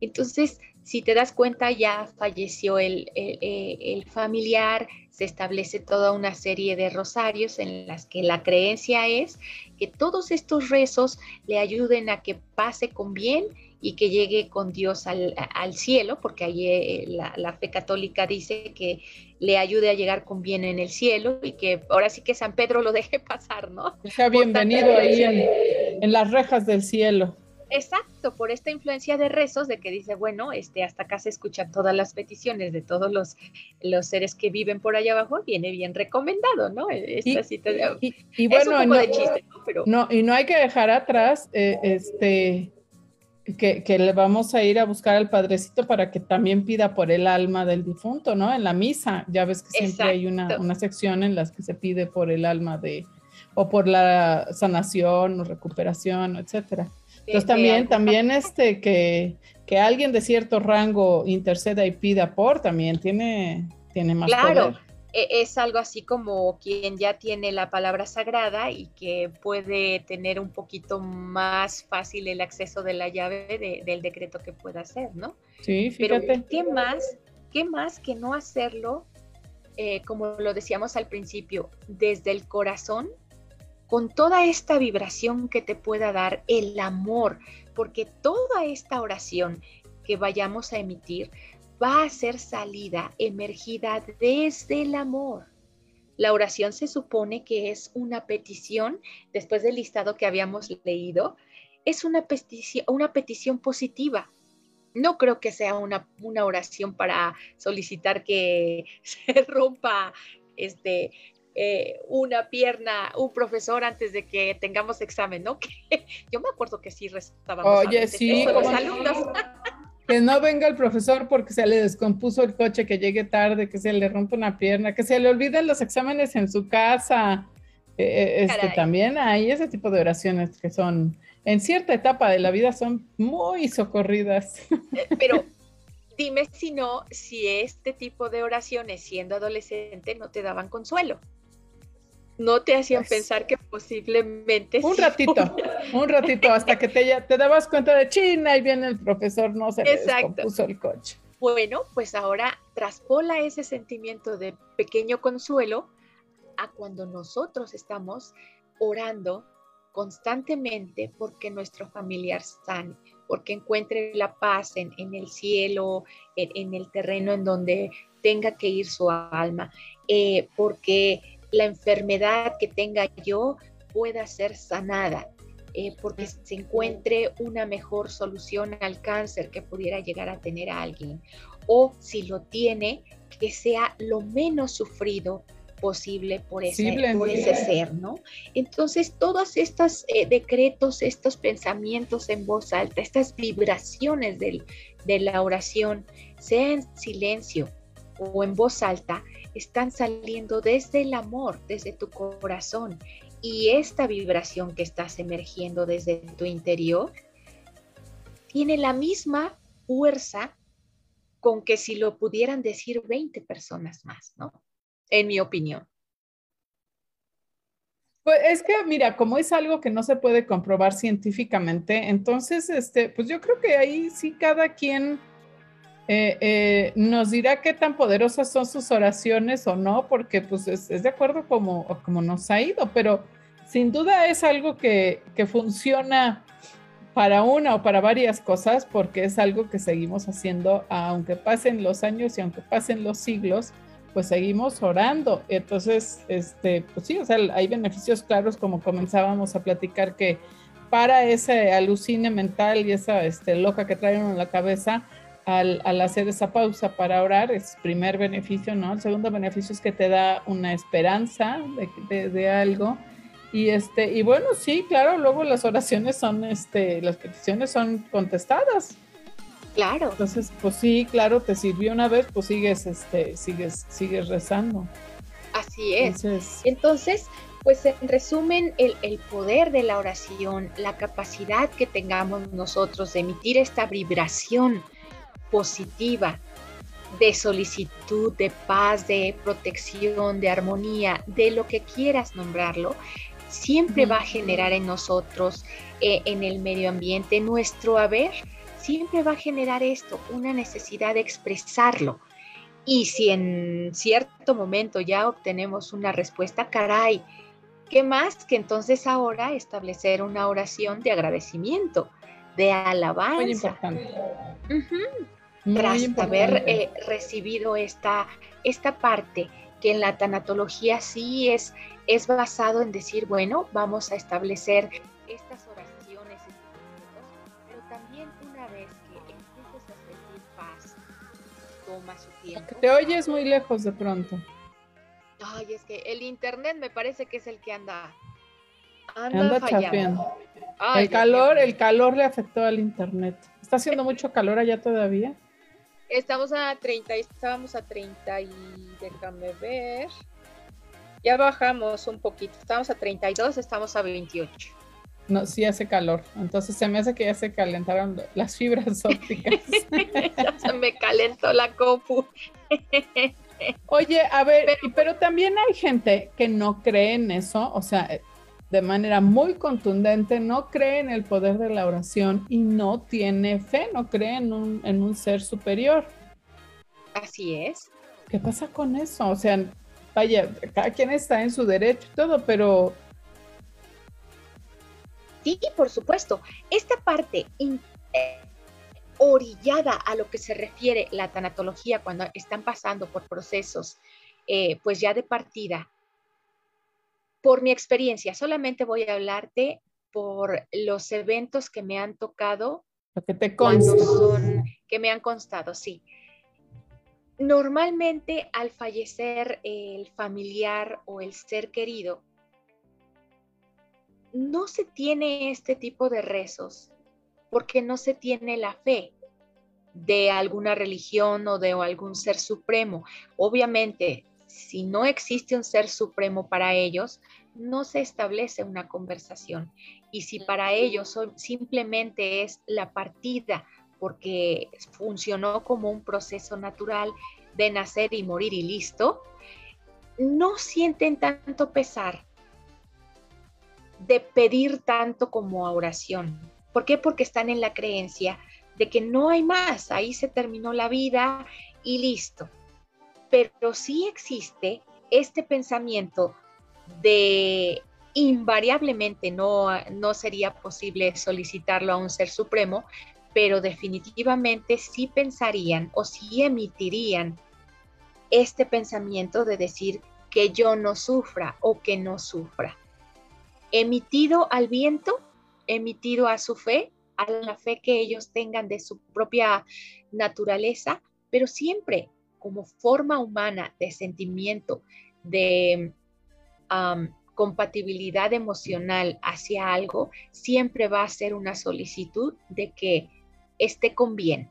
Entonces, si te das cuenta, ya falleció el, el, familiar, se establece toda una serie de rosarios en las que la creencia es que todos estos rezos le ayuden a que pase con bien y que llegue con Dios al, cielo, porque ahí eh, la, fe católica dice que le ayude a llegar con bien en el cielo y que ahora sí que San Pedro lo deje pasar, ¿no? Sea bienvenido ahí en, las rejas del cielo. Exacto, por esta influencia de rezos de que dice, bueno, este, hasta acá se escuchan todas las peticiones de todos los, los seres que viven por allá abajo, viene bien recomendado, ¿no? Esta y, y, bueno, no, chiste, Pero... no, y no hay que dejar atrás eh, este que, le vamos a ir a buscar al padrecito para que también pida por el alma del difunto, ¿no? En la misa, ya ves que siempre hay una, sección en la que se pide por el alma de, o por la sanación o recuperación, etcétera. Entonces también, también este que, que, alguien de cierto rango interceda y pida por, también tiene, tiene más claro. E, es algo así como quien ya tiene la palabra sagrada y que puede tener un poquito más fácil el acceso de la llave del decreto que pueda hacer, ¿no? Sí, fíjate. Pero ¿qué más, qué más que no hacerlo, eh, como lo decíamos al principio, desde el corazón, con toda esta vibración que te pueda dar el amor, porque toda esta oración que vayamos a emitir va a ser salida, emergida desde el amor. La oración se supone que es una petición, después del listado que habíamos leído, es una petición, una petición positiva. No creo que sea una, una oración para solicitar que se rompa este, eh, una pierna, un profesor antes de que tengamos examen, ¿no? yo me acuerdo que sí restábamos. Oye, sí, los alumnos. Que no venga el profesor porque se le descompuso el coche, que llegue tarde, que se le rompa una pierna, que se le olviden los exámenes en su casa. Eh, eh, este, también hay ese tipo de oraciones que son, en cierta etapa de la vida, son muy socorridas. Eh, pero dime si no, si este tipo de oraciones, siendo adolescente, no te daban consuelo no te hacían pues pensar que posiblemente... Un ratito, un ratito, hasta que te, te dabas cuenta de China y viene el profesor, no se le descompuso el coche. Bueno, pues ahora traspola ese sentimiento de pequeño consuelo a cuando nosotros estamos orando constantemente porque nuestro familiar sane, porque encuentre la paz en, el cielo, en, el terreno en donde tenga que ir su alma, eh, porque la enfermedad que tenga yo pueda ser sanada, eh, porque se encuentre una mejor solución al cáncer que pudiera llegar a tener a alguien. O si lo tiene, que sea lo menos sufrido posible por ese, ese ser, ¿no? Entonces, todos estos eh, decretos, estos pensamientos en voz alta, estas vibraciones del, de la oración, sea en silencio o en voz alta, están saliendo desde el amor, desde tu corazón. Y esta vibración que estás emergiendo desde tu interior tiene la misma fuerza con que si lo pudieran decir 20 personas más, ¿no? En mi opinión. Pues es que, mira, como es algo que no se puede comprobar científicamente, entonces, este, pues yo creo que ahí sí cada quien eh, eh, nos dirá qué tan poderosas son sus oraciones o no, porque pues es, de acuerdo como, como nos ha ido, pero sin duda es algo que, que, funciona para una o para varias cosas, porque es algo que seguimos haciendo, aunque pasen los años y aunque pasen los siglos, pues seguimos orando. Entonces, este, pues sí, o sea, hay beneficios claros, como comenzábamos a platicar, que para ese alucine mental y esa este, loca que trae uno en la cabeza, al, hacer esa pausa para orar, es primer beneficio, ¿no? El segundo beneficio es que te da una esperanza de, algo. Y este, y bueno, sí, claro, luego las oraciones son, este, las peticiones son contestadas. Claro. Entonces, pues sí, claro, te sirvió una vez, pues sigues, este, sigues, sigues rezando. Así es. Entonces, pues en resumen, el, el, poder de la oración, la capacidad que tengamos nosotros de emitir esta vibración positiva de solicitud, de paz, de protección, de armonía, de lo que quieras nombrarlo, siempre va a generar en nosotros, eh, en el medio ambiente, nuestro haber, siempre va a generar esto, una necesidad de expresarlo. Y si en cierto momento ya obtenemos una respuesta, caray, ¿qué más que entonces ahora establecer una oración de agradecimiento, de alabanza? Muy importante tras haber eh, recibido esta, esta parte que en la tanatología sí es, es basado en decir, bueno, vamos a establecer estas oraciones, pero también una vez que empieces a sentir paz, toma su tiempo. Te oyes muy lejos de pronto. Ay, es que el internet me parece que es el que anda anda, fallando. el calor, el calor le afectó al internet. ¿Está haciendo mucho calor allá todavía? Estamos a 30, estábamos a 30 y déjame ver. Ya bajamos un poquito, estamos a 32, estamos a 28. No, sí hace calor. Entonces se me hace que ya se calentaron las fibras ópticas. ya se me calentó la copu. Oye, a ver, pero, pero, también hay gente que no cree en eso, o sea, de manera muy contundente, no cree en el poder de la oración y no tiene fe, no cree en un, en un ser superior. Así es. ¿Qué pasa con eso? O sea, vaya, cada quien está en su derecho y todo, pero... Sí, por supuesto. Esta parte orillada a lo que se refiere la tanatología cuando están pasando por procesos, eh, pues ya de partida, por mi experiencia, solamente voy a hablarte por los eventos que me han tocado. Lo que te Son, que me han constado, sí. Normalmente al fallecer el familiar o el ser querido, no se tiene este tipo de rezos porque no se tiene la fe de alguna religión o de algún ser supremo. Obviamente, si no existe un ser supremo para ellos, no se establece una conversación. Y si para ellos simplemente es la partida, porque funcionó como un proceso natural de nacer y morir y listo, no sienten tanto pesar de pedir tanto como oración. ¿Por qué? Porque están en la creencia de que no hay más, ahí se terminó la vida y listo pero sí existe este pensamiento de invariablemente no, no sería posible solicitarlo a un ser supremo, pero definitivamente sí pensarían o sí emitirían este pensamiento de decir que yo no sufra o que no sufra. Emitido al viento, emitido a su fe, a la fe que ellos tengan de su propia naturaleza, pero siempre como forma humana de sentimiento, de compatibilidad emocional hacia algo, siempre va a ser una solicitud de que esté con bien,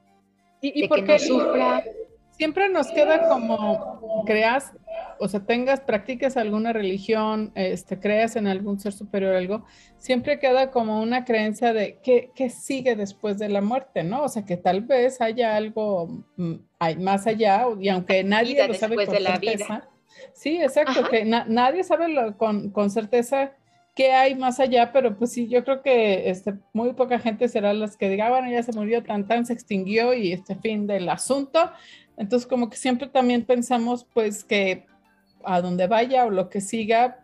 y, de que no sufra. Siempre nos queda como creas, o sea, tengas, practiques alguna religión, este, creas en algún ser superior, algo, siempre queda como una creencia de qué, sigue después de la muerte, ¿no? O sea, que tal vez haya algo mm, más allá, y aunque nadie lo sabe con certeza. Sí, exacto, que nadie sabe con, con, certeza qué hay más allá, pero pues sí, yo creo que este, muy poca gente será las que diga, ah, bueno, ya se murió, tan tan, se extinguió y este fin del asunto. Entonces, como que siempre también pensamos, pues, que a donde vaya o lo que siga,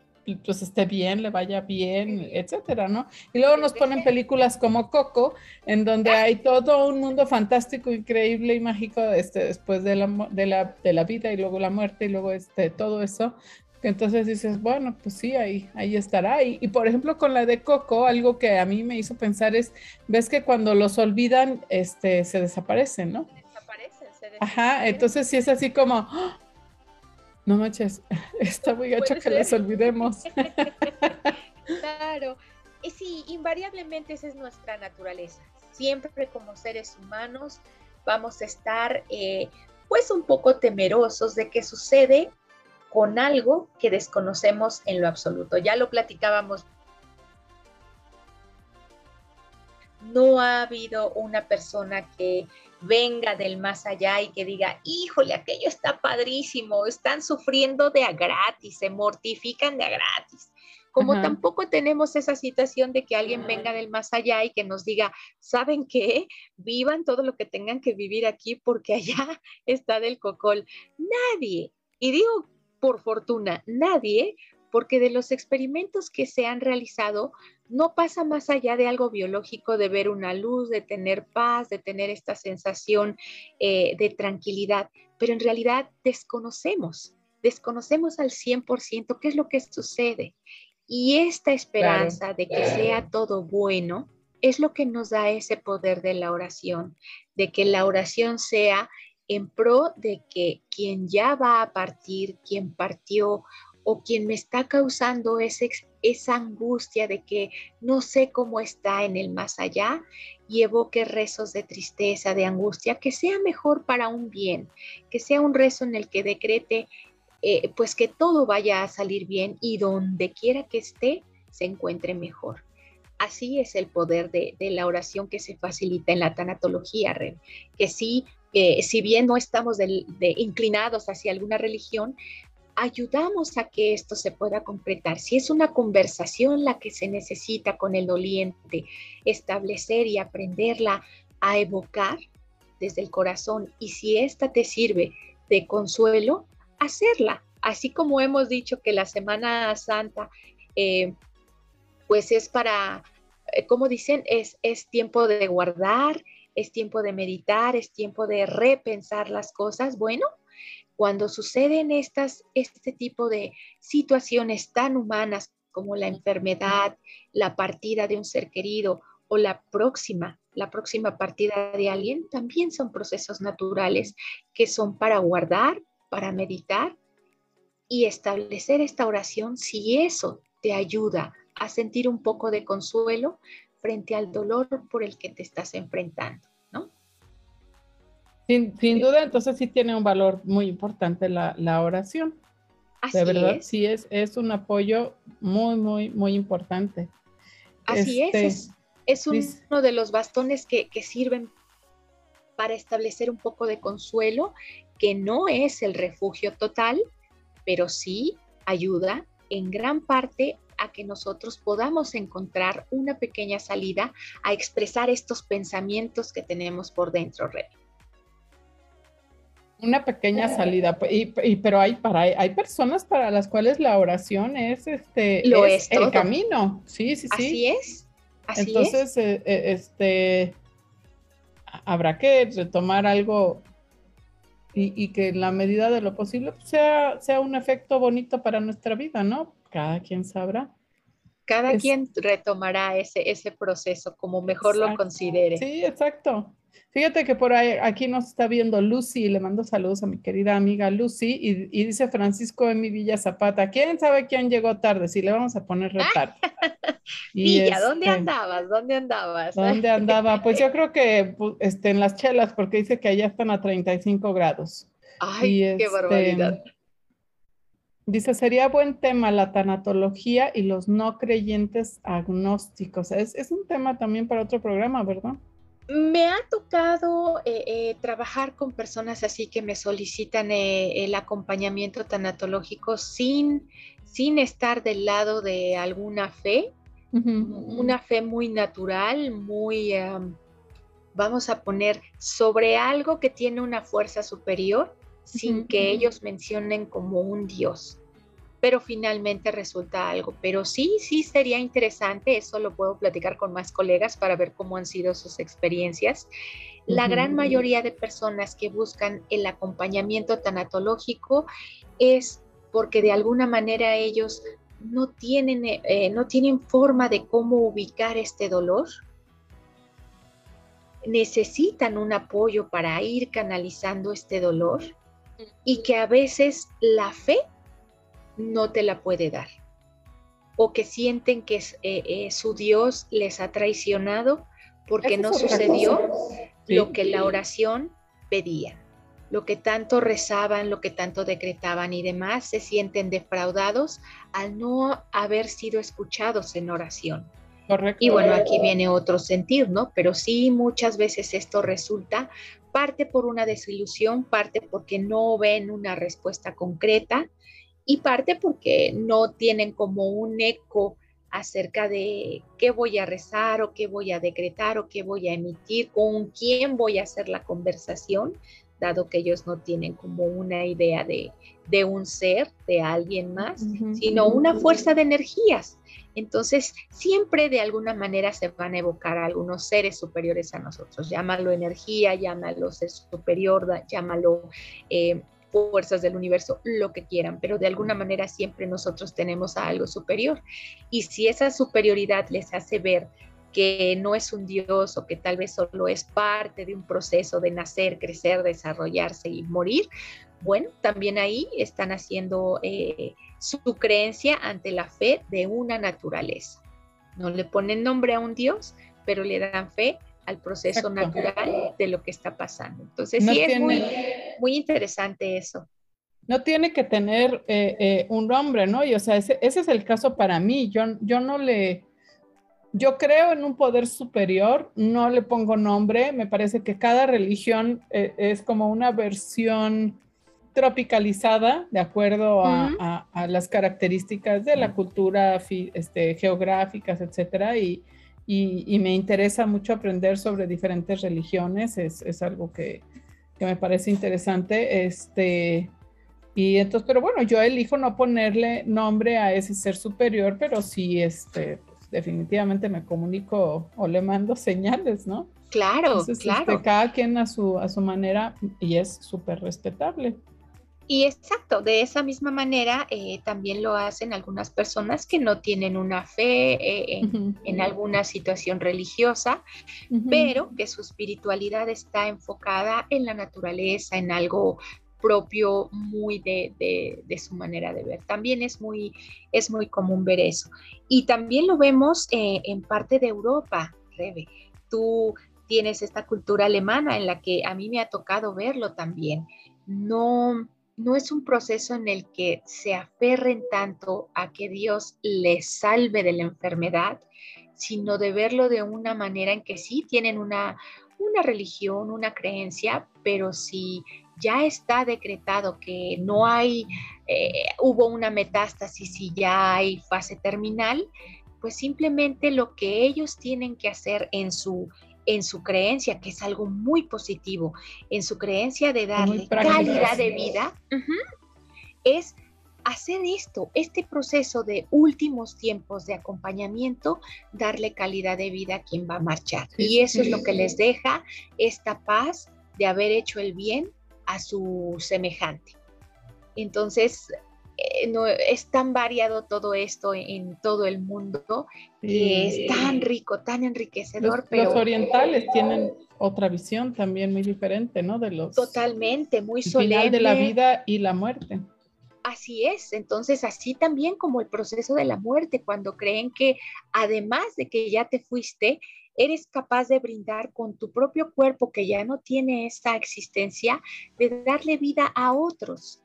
pues esté bien, le vaya bien, etcétera, ¿no? Y luego nos ponen películas como Coco, en donde hay todo un mundo fantástico, increíble y mágico este, después de la, de, la, de la vida y luego la muerte y luego este, todo eso. Entonces dices, bueno, pues sí, ahí, ahí estará. Y, y, por ejemplo, con la de Coco, algo que a mí me hizo pensar es, ves que cuando los olvidan, este, se desaparecen, ¿no? Ajá, entonces sí es así como, ¡ah! No manches, está muy gacho que les olvidemos. claro, y sí, invariablemente esa es nuestra naturaleza. Siempre como seres humanos vamos a estar eh, pues un poco temerosos de qué sucede con algo que desconocemos en lo absoluto. Ya lo platicábamos. No ha habido una persona que venga del más allá y que diga, híjole, aquello está padrísimo, están sufriendo de a gratis, se mortifican de a gratis. Como tampoco tenemos esa situación de que alguien venga del más allá y que nos diga, ¿saben qué? Vivan todo lo que tengan que vivir aquí porque allá está del cocol. Nadie, y digo por fortuna, nadie, porque de los experimentos que se han realizado, no pasa más allá de algo biológico, de ver una luz, de tener paz, de tener esta sensación eh, de tranquilidad, pero en realidad desconocemos, desconocemos al 100% qué es lo que sucede. Y esta esperanza de que sea todo bueno es lo que nos da ese poder de la oración, de que la oración sea en pro de que quien ya va a partir, quien partió o quien me está causando ese, esa angustia de que no sé cómo está en el más allá y evoque rezos de tristeza, de angustia, que sea mejor para un bien, que sea un rezo en el que decrete eh, pues que todo vaya a salir bien y donde quiera que esté, se encuentre mejor. Así es el poder de, la oración que se facilita en la tanatología, que sí, si bien no estamos inclinados hacia alguna religión, ayudamos a que esto se pueda concretar. Si es una conversación la que se necesita con el doliente, establecer y aprenderla a evocar desde el corazón, y si esta te sirve de consuelo, hacerla. Así como hemos dicho que la Semana Santa, eh, pues es para eh, como dicen, es, es tiempo de guardar, es tiempo de meditar, es tiempo de repensar las cosas. Bueno, cuando suceden estas, este tipo de situaciones tan humanas como la enfermedad, la partida de un ser querido o la próxima, la próxima partida de alguien, también son procesos naturales que son para guardar, para meditar y establecer esta oración si eso te ayuda a sentir un poco de consuelo frente al dolor por el que te estás enfrentando, ¿no? Sin, duda, entonces sí tiene un valor muy importante la, oración. Así de verdad, sí es, es un apoyo muy, muy, muy importante. Así es, este, es, uno de los bastones que, que sirven para establecer un poco de consuelo, que no es el refugio total, pero sí ayuda en gran parte a que nosotros podamos encontrar una pequeña salida a expresar estos pensamientos que tenemos por dentro, Rey. Una pequeña salida, y, pero hay para hay personas para las cuales la oración es este Lo es, el camino, sí, sí, sí. Así es. Así Entonces, eh, eh, este habrá que retomar algo y, que en la medida de lo posible sea, sea un efecto bonito para nuestra vida, ¿no? cada quien sabrá. Cada quien retomará ese, ese proceso como mejor lo considere. Sí, exacto. Fíjate que por ahí, aquí nos está viendo Lucy, le mando saludos a mi querida amiga Lucy, y, dice Francisco en mi Villa Zapata, ¿quién sabe quién llegó tarde? Si le vamos a poner retardo. Villa, ¿dónde este, andabas? ¿Dónde andabas? ¿Dónde andaba? Pues yo creo que este, en las chelas, porque dice que allá están a 35 grados. Ay, qué este, barbaridad. Dice, sería buen tema la tanatología y los no creyentes agnósticos. Es, es un tema también para otro programa, ¿verdad? Me ha tocado eh, eh, trabajar con personas así que me solicitan eh, el acompañamiento tanatológico sin, sin estar del lado de alguna fe, una fe muy natural, muy, vamos a poner, sobre algo que tiene una fuerza superior, sin que ellos mencionen como un Dios pero finalmente resulta algo. Pero sí, sí sería interesante, eso lo puedo platicar con más colegas para ver cómo han sido sus experiencias. La gran mayoría de personas que buscan el acompañamiento tanatológico es porque de alguna manera ellos no tienen, eh, no tienen forma de cómo ubicar este dolor. Necesitan un apoyo para ir canalizando este dolor y que a veces la fe no te la puede dar. O que sienten que eh, eh, su Dios les ha traicionado porque no sucedió lo que la oración pedía. Lo que tanto rezaban, lo que tanto decretaban y demás, se sienten defraudados al no haber sido escuchados en oración. Y bueno, aquí viene otro sentir, ¿no? Pero sí, muchas veces esto resulta parte por una desilusión, parte porque no ven una respuesta concreta y parte porque no tienen como un eco acerca de qué voy a rezar o qué voy a decretar o qué voy a emitir, con quién voy a hacer la conversación, dado que ellos no tienen como una idea de, un ser, de alguien más, sino una fuerza de energías. Entonces, siempre de alguna manera se van a evocar a algunos seres superiores a nosotros. Llámalo energía, llámalo ser superior, llámalo eh, fuerzas del universo, lo que quieran, pero de alguna manera siempre nosotros tenemos a algo superior. Y si esa superioridad les hace ver que no es un Dios o que tal vez solo es parte de un proceso de nacer, crecer, desarrollarse y morir, bueno, también ahí están haciendo eh, su creencia ante la fe de una naturaleza. No le ponen nombre a un Dios, pero le dan fe al proceso natural de lo que está pasando. Entonces, sí, es muy, muy interesante eso. no tiene que tener eh, eh, un nombre, ¿no? Y o sea, ese, ese, es el caso para mí. Yo, yo no le, yo creo en un poder superior, no le pongo nombre, me parece que cada religión eh, es como una versión tropicalizada de acuerdo a, las características de la cultura este, geográficas, etcétera, y, y, me interesa mucho aprender sobre diferentes religiones, es, es algo que, que, me parece interesante. Este, y entonces, pero bueno, yo elijo no ponerle nombre a ese ser superior, pero sí, este, definitivamente me comunico o le mando señales, ¿no? Claro, este, claro. cada quien a su, a su manera y es súper respetable. Y exacto, de esa misma manera eh, también lo hacen algunas personas que no tienen una fe eh, en, alguna situación religiosa, pero que su espiritualidad está enfocada en la naturaleza, en algo propio muy de, su manera de ver. También es muy, es muy común ver eso. Y también lo vemos eh, en parte de Europa, Rebe. Tú tienes esta cultura alemana en la que a mí me ha tocado verlo también. No, no es un proceso en el que se aferren tanto a que Dios les salve de la enfermedad, sino de verlo de una manera en que sí tienen una, una religión, una creencia, pero si ya está decretado que no hay, eh, hubo una metástasis y ya hay fase terminal, pues simplemente lo que ellos tienen que hacer en su, en su creencia, que es algo muy positivo, en su creencia de darle calidad de vida, es hacer esto, este proceso de últimos tiempos de acompañamiento, darle calidad de vida a quien va a marchar. y eso es lo que les deja esta paz de haber hecho el bien a su semejante. Entonces, eh, no, es tan variado todo esto en, todo el mundo y es tan rico, tan enriquecedor. Los, pero, los orientales tienen otra visión también muy diferente, ¿no? De los totalmente muy solemne. Final de la vida y la muerte. Así es, entonces así también como el proceso de la muerte, cuando creen que además de que ya te fuiste, eres capaz de brindar con tu propio cuerpo que ya no tiene esa existencia, de darle vida a otros.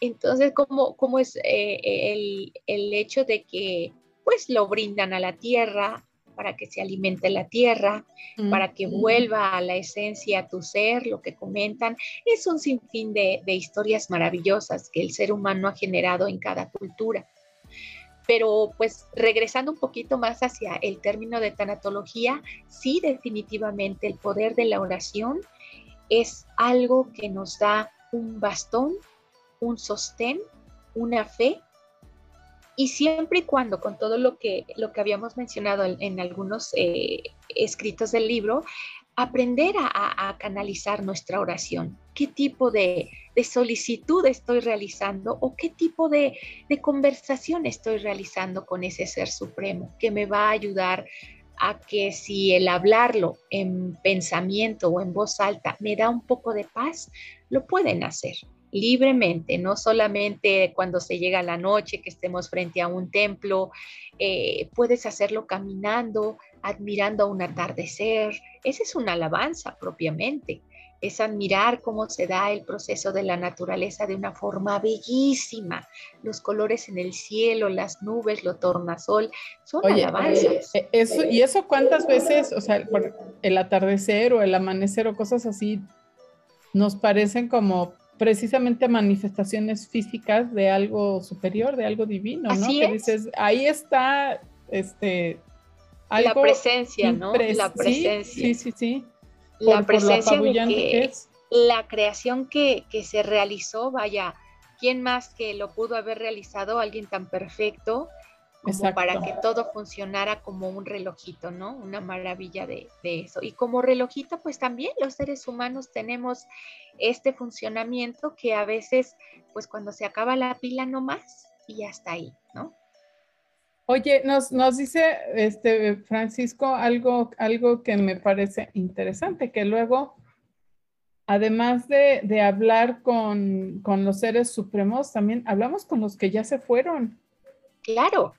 Entonces, ¿cómo, cómo es eh, el, el, hecho de que pues lo brindan a la tierra para que se alimente la tierra, para que vuelva a la esencia tu ser, lo que comentan? Es un sinfín de, de historias maravillosas que el ser humano ha generado en cada cultura. Pero pues regresando un poquito más hacia el término de tanatología, sí definitivamente el poder de la oración es algo que nos da un bastón, un sostén, una fe y siempre y cuando con todo lo que, lo que habíamos mencionado en, algunos eh, escritos del libro, aprender a, canalizar nuestra oración. ¿Qué tipo de, solicitud estoy realizando o qué tipo de, conversación estoy realizando con ese ser supremo que me va a ayudar a que si el hablarlo en pensamiento o en voz alta me da un poco de paz, lo pueden hacer libremente, no solamente cuando se llega la noche, que estemos frente a un templo, eh, puedes hacerlo caminando, admirando un atardecer. Esa es una alabanza propiamente. Es admirar cómo se da el proceso de la naturaleza de una forma bellísima. Los colores en el cielo, las nubes, lo tornasol, son alabanzas. Eh, eso, y eso cuántas veces, o sea, el atardecer o el amanecer o cosas así, nos parecen como precisamente manifestaciones físicas de algo superior, de algo divino, ¿no? Que dices, ahí está este la presencia, ¿no? La presencia. Sí, sí, sí. la presencia de que, la creación que, que, se realizó, vaya, ¿quién más que lo pudo haber realizado? Alguien tan perfecto como para que todo funcionara como un relojito, ¿no? Una maravilla de, de, eso. Y como relojito, pues también los seres humanos tenemos este funcionamiento que a veces, pues cuando se acaba la pila no más y hasta ahí, ¿no? Oye, nos, nos dice este Francisco algo, algo que me parece interesante, que luego, además de, de hablar con, con, los seres supremos, también hablamos con los que ya se fueron. Claro,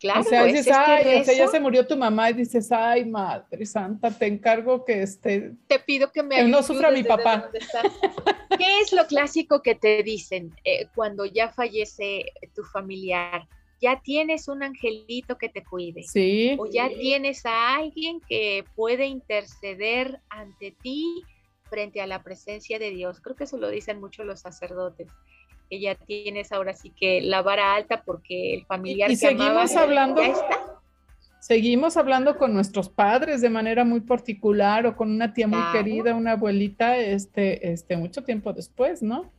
Claro, o sea, dices, ay, ya se murió tu mamá y dices, ay, madre santa, te encargo que este. Te pido que me no sufra mi papá. ¿Qué es lo clásico que te dicen eh, cuando ya fallece tu familiar? Ya tienes un angelito que te cuide. Sí. O ya tienes a alguien que puede interceder ante ti frente a la presencia de Dios. Creo que eso lo dicen mucho los sacerdotes que ya tienes ahora sí que la vara alta porque el familiar y, seguimos hablando, Seguimos hablando con nuestros padres de manera muy particular o con una tía muy querida, una abuelita, este, este, mucho tiempo después, ¿no?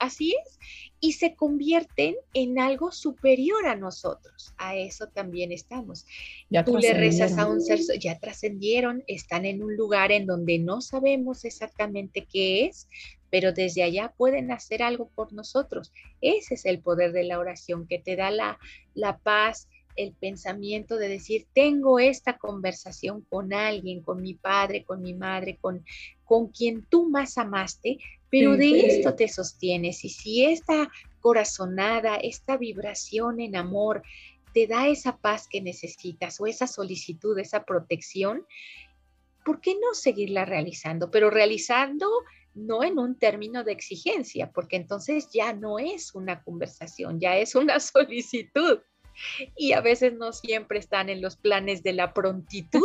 Así es. Y se convierten en algo superior a nosotros. A eso también estamos. Ya Tú le rezas a un ser, ya trascendieron, están en un lugar en donde no sabemos exactamente qué es, pero desde allá pueden hacer algo por nosotros. Ese es el poder de la oración que te da la, la paz, el pensamiento de decir, tengo esta conversación con alguien, con mi padre, con mi madre, con, con quien tú más amaste, pero de esto te sostienes. Y si esta corazonada, esta vibración en amor te da esa paz que necesitas o esa solicitud, esa protección, ¿por qué no seguirla realizando? Pero realizando no en un término de exigencia, porque entonces ya no es una conversación, ya es una solicitud. Y a veces no siempre están en los planes de la prontitud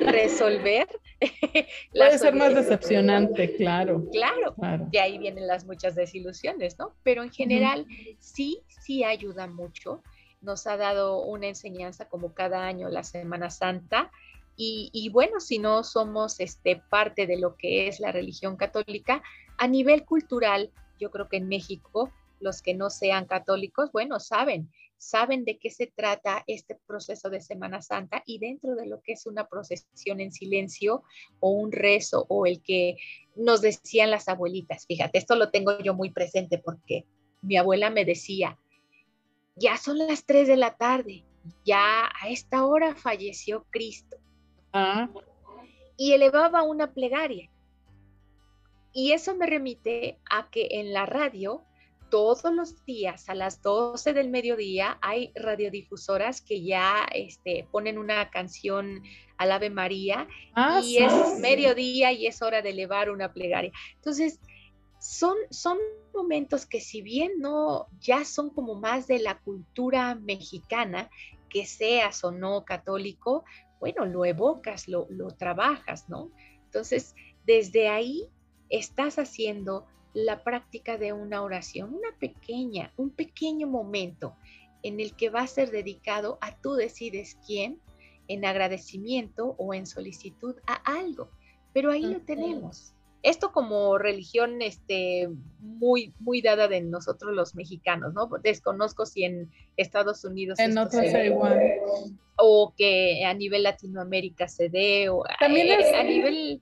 resolver. Puede ser más decepcionante, claro. claro. De ahí vienen las muchas desilusiones, ¿no? Pero en general sí, sí ayuda mucho. Nos ha dado una enseñanza como cada año la Semana Santa y, bueno, si no somos este, parte de lo que es la religión católica, a nivel cultural, yo creo que en México, los que no sean católicos, bueno, saben, saben de qué se trata este proceso de Semana Santa y dentro de lo que es una procesión en silencio o un rezo o el que nos decían las abuelitas. Fíjate, esto lo tengo yo muy presente porque mi abuela me decía, ya son las 3 de la tarde, ya a esta hora falleció Cristo Ah. Y elevaba una plegaria. Y eso me remite a que en la radio, todos los días a las 12 del mediodía, hay radiodifusoras que ya este, ponen una canción al Ave María ah, y es mediodía y es hora de elevar una plegaria. Entonces, son, son momentos que si bien no, ya son como más de la cultura mexicana, que seas o no católico, bueno, lo evocas, lo, trabajas, ¿no? Entonces, desde ahí estás haciendo la práctica de una oración, una pequeña, un pequeño momento en el que va a ser dedicado a tú decides quién, en agradecimiento o en solicitud a algo. Pero ahí lo tenemos. Esto como religión este, muy, muy dada de nosotros los mexicanos, ¿no? Desconozco si en Estados Unidos... En otros igual. O que a nivel Latinoamérica se dé, o también a nivel...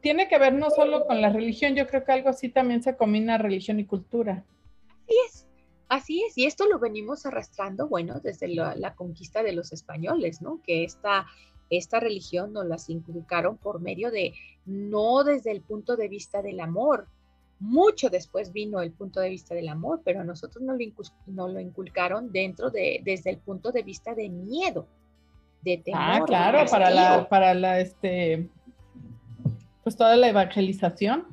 Tiene que ver no solo con la religión, yo creo que algo así también se combina religión y cultura. Así es, así es, y esto lo venimos arrastrando, bueno, desde la, la conquista de los españoles, ¿no? Que esta esta religión nos las inculcaron por medio de, no desde el punto de vista del amor, mucho después vino el punto de vista del amor, pero a nosotros nos lo, lo inculcaron dentro de, desde el punto de vista de miedo, de temor. Ah, claro, para la, para la, este, pues toda la evangelización.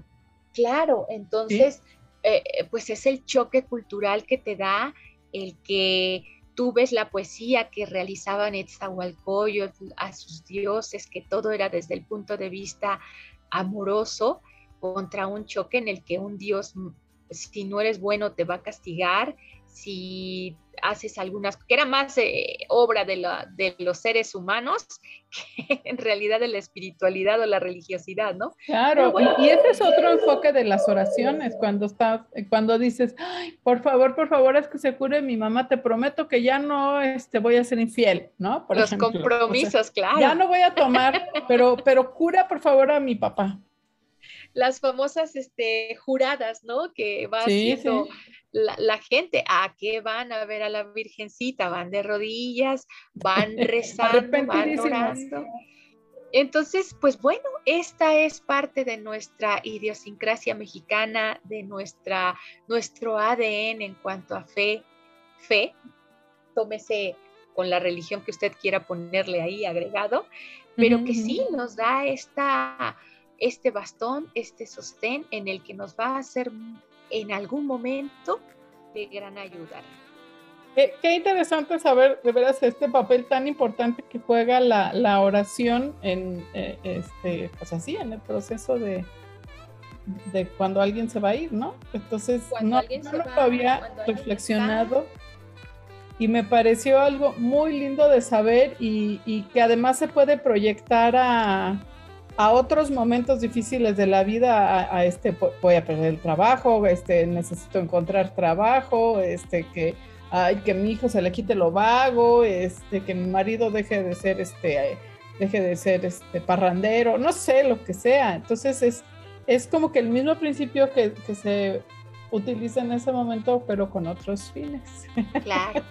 Claro, entonces, eh, pues es el choque cultural que te da el que tú ves la poesía que realizaban Netzahualcoyotl a sus dioses, que todo era desde el punto de vista amoroso, contra un choque en el que un dios, si no eres bueno, te va a castigar, si haces algunas, que era más eh, obra de, la, de, los seres humanos que en realidad de la espiritualidad o la religiosidad, ¿no? Claro, y ese es otro enfoque de las oraciones, cuando estás, cuando dices, por favor, por favor, es que se cure mi mamá, te prometo que ya no este, voy a ser infiel, ¿no? Por los compromisos, claro. Ya no voy a tomar, pero, pero cura por favor a mi papá las famosas este, juradas, ¿no? Que va haciendo la, gente, ¿a qué van a ver a la Virgencita? Van de rodillas, van rezando, van orando. Entonces, pues bueno, esta es parte de nuestra idiosincrasia mexicana, de nuestra, nuestro ADN en cuanto a fe. Fe, tómese con la religión que usted quiera ponerle ahí agregado, pero que sí nos da esta, este bastón, este sostén en el que nos va a hacer en algún momento de gran ayuda. Qué, interesante saber de veras este papel tan importante que juega la, oración en, eh, este, pues así, en el proceso de, de cuando alguien se va a ir, ¿no? Entonces, no, lo había reflexionado y me pareció algo muy lindo de saber y, que además se puede proyectar a, otros momentos difíciles de la vida, a, este, voy a perder el trabajo, este, necesito encontrar trabajo, este, que ay, que mi hijo se le quite lo vago, este, que mi marido deje de ser este, deje de ser este parrandero, no sé, lo que sea. Entonces es, es como que el mismo principio que, se utiliza en ese momento, pero con otros fines. Claro.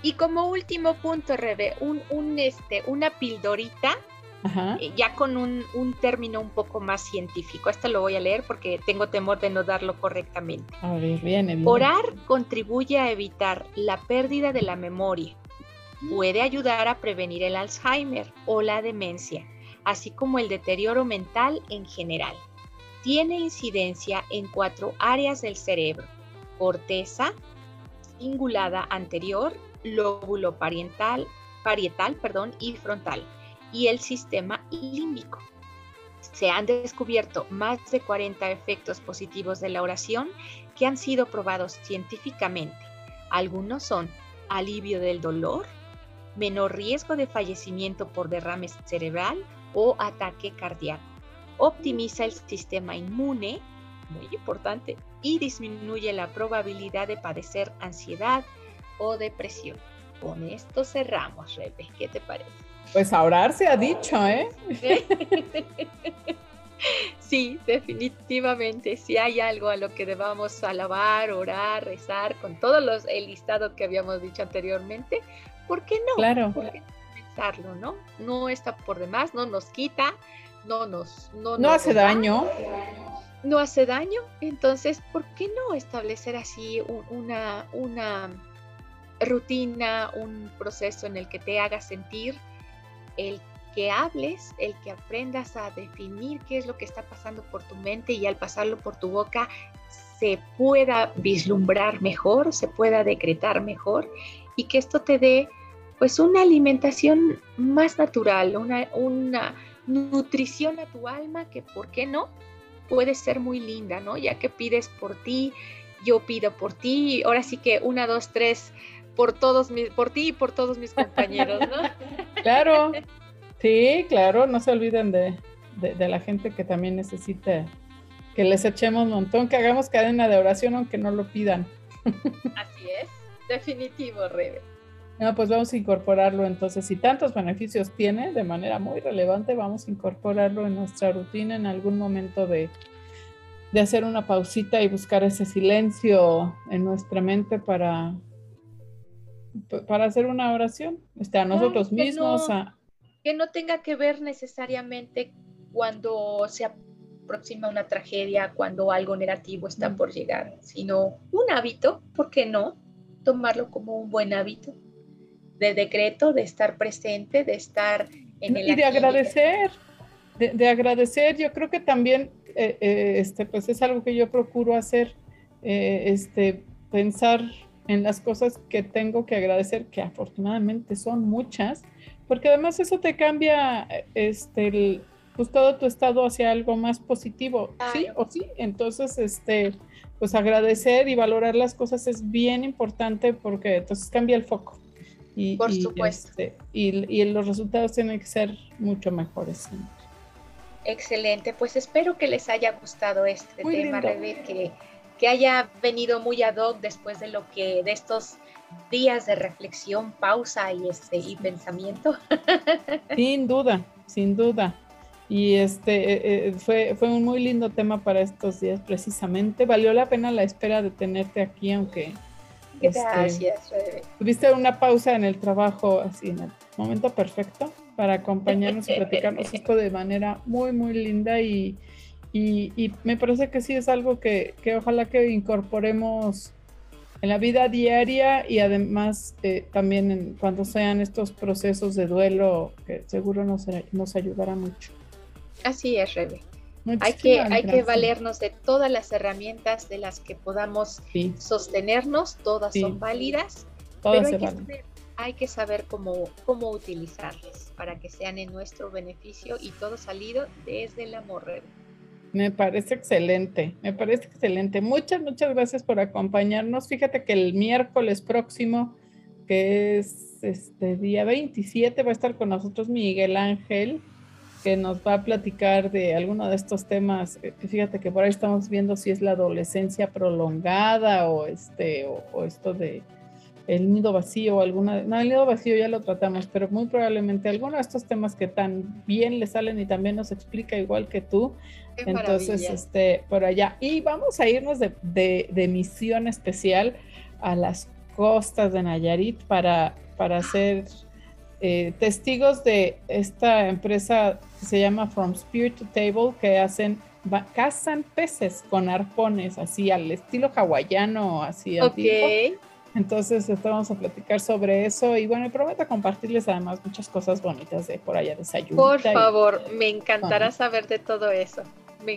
Y como último punto, Rebe, un, un, este, una pildorita eh, ya con un, término un poco más científico. Esto lo voy a leer porque tengo temor de no darlo correctamente. A ver, viene, Orar contribuye a evitar la pérdida de la memoria. Puede ayudar a prevenir el Alzheimer o la demencia, así como el deterioro mental en general. Tiene incidencia en cuatro áreas del cerebro. Corteza, cingulada anterior, lóbulo parietal, parietal perdón, y frontal y el sistema límbico. Se han descubierto más de 40 efectos positivos de la oración que han sido probados científicamente. Algunos son alivio del dolor, menor riesgo de fallecimiento por derrame cerebral o ataque cardíaco, optimiza el sistema inmune, muy importante, y disminuye la probabilidad de padecer ansiedad o depresión. Con esto cerramos, Rebe. ¿Qué te parece? Pues a orar se ha dicho, ¿eh? Sí, definitivamente. Si hay algo a lo que debamos alabar, orar, rezar, con todo los, el listado que habíamos dicho anteriormente, ¿por qué no? Claro. ¿Por qué pensarlo, no? No está por demás, no nos quita, no nos... No, no hace daño. No hace daño. Entonces, ¿por qué no establecer así una, una rutina, un proceso en el que te haga sentir el que hables, el que aprendas a definir qué es lo que está pasando por tu mente y al pasarlo por tu boca se pueda vislumbrar mejor, se pueda decretar mejor y que esto te dé pues una alimentación más natural, una, una nutrición a tu alma que, ¿por qué no? Puede ser muy linda, ¿no? Ya que pides por ti, yo pido por ti, ahora sí que una, dos, tres, por todos mis, por ti y por todos mis compañeros, ¿no? Claro, sí, claro, no se olviden de, la gente que también necesita que les echemos un montón, que hagamos cadena de oración aunque no lo pidan. Así es, definitivo, Rebe. No, pues vamos a incorporarlo entonces. Si tantos beneficios tiene de manera muy relevante, vamos a incorporarlo en nuestra rutina en algún momento de, de hacer una pausita y buscar ese silencio en nuestra mente para, para hacer una oración, este, a nosotros mismos. Que no tenga que ver necesariamente cuando se aproxima una tragedia, cuando algo negativo está mm. por llegar, sino un hábito, ¿por qué no? Tomarlo como un buen hábito de decreto, de estar presente, de estar en el... Y de agradecer, de, agradecer, yo creo que también, eh, eh, este, pues es algo que yo procuro hacer, eh, este, pensar en las cosas que tengo que agradecer, que afortunadamente son muchas, porque además eso te cambia este, pues todo tu estado hacia algo más positivo, ¿sí o sí? Entonces, este, pues agradecer y valorar las cosas es bien importante porque entonces cambia el foco. Y, Por supuesto. Este, y, los resultados tienen que ser mucho mejores. Excelente, pues espero que les haya gustado este tema, Rebe, que que haya venido muy ad hoc después de lo que, de estos días de reflexión, pausa y, este, y pensamiento. Sin duda, sin duda. Y este eh, eh, fue, fue un muy lindo tema para estos días precisamente. Valió la pena la espera de tenerte aquí, aunque este, Gracias, tuviste una pausa en el trabajo así en el momento perfecto para acompañarnos y platicarnos esto de manera muy, muy linda y, y, me parece que sí es algo que, ojalá que incorporemos en la vida diaria y además eh, también en, cuando sean estos procesos de duelo que seguro nos, nos ayudará mucho. Así es, Rebe. hay que, hay que valernos de todas las herramientas de las que podamos sostenernos, todas son válidas, pero hay que, hay que, saber cómo, cómo utilizarlas para que sean en nuestro beneficio y todo salido desde el amor, Rebe. Me parece excelente, me parece excelente. Muchas, muchas gracias por acompañarnos. Fíjate que el miércoles próximo, que es este día 27, va a estar con nosotros Miguel Ángel, que nos va a platicar de alguno de estos temas. Eh, fíjate que por ahí estamos viendo si es la adolescencia prolongada o este o esto de el nido vacío o alguna, no, el nido vacío ya lo tratamos, pero muy probablemente alguno de estos temas que tan bien le salen y también nos explica igual que tú. Entonces, este, por allá. Y vamos a irnos de, de, misión especial a las costas de Nayarit para, para ser eh, testigos de esta empresa que se llama From Spirit to Table, que hacen cazan peces con arpones, así al estilo hawaiano, así okay. Entonces, vamos a platicar sobre eso y bueno, prometo compartirles además muchas cosas bonitas de por allá de Sayuta. Por favor, me encantará saber de todo eso.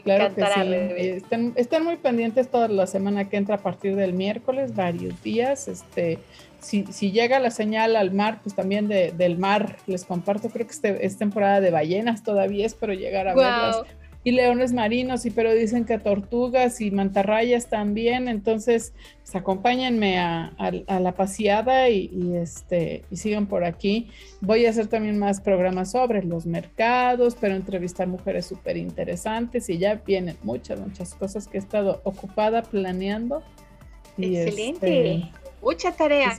Me encantará. Estén, estén, muy pendientes toda la semana que entra a partir del miércoles, varios días. Este, si, si llega la señal al mar, pues también de, del mar les comparto. Creo que este, es temporada de ballenas todavía, espero llegar a verlas y leones marinos, y pero dicen que tortugas y mantarrayas también, entonces pues, acompáñenme a, la paseada y, este, y sigan por aquí. Voy a hacer también más programas sobre los mercados, pero entrevistar mujeres súper interesantes y ya vienen muchas, muchas cosas que he estado ocupada planeando. Excelente. Este, mucha tarea.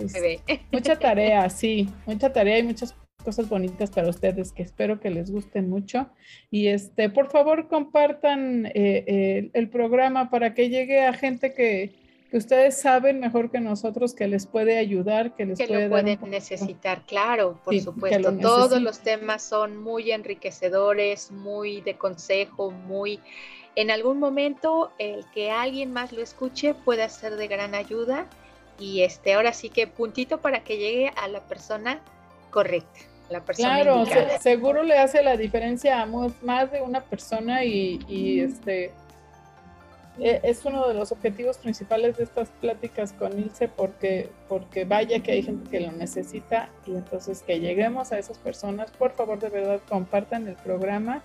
Mucha tarea, sí, mucha tarea y muchas cosas bonitas para ustedes que espero que les gusten mucho. Y este, por favor, compartan eh, el programa para que llegue a gente que, que, ustedes saben mejor que nosotros que les puede ayudar, que les que puede lo pueden necesitar, claro, por supuesto. Todos los temas son muy enriquecedores, muy de consejo, muy en algún momento el que alguien más lo escuche puede ser de gran ayuda y este ahora sí que puntito para que llegue a la persona correcta la persona. Claro, seguro le hace la diferencia a más de una persona y, este e, es uno de los objetivos principales de estas pláticas con Ilse porque, porque vaya que hay gente que lo necesita y entonces que lleguemos a esas personas. Por favor, de verdad, compartan el programa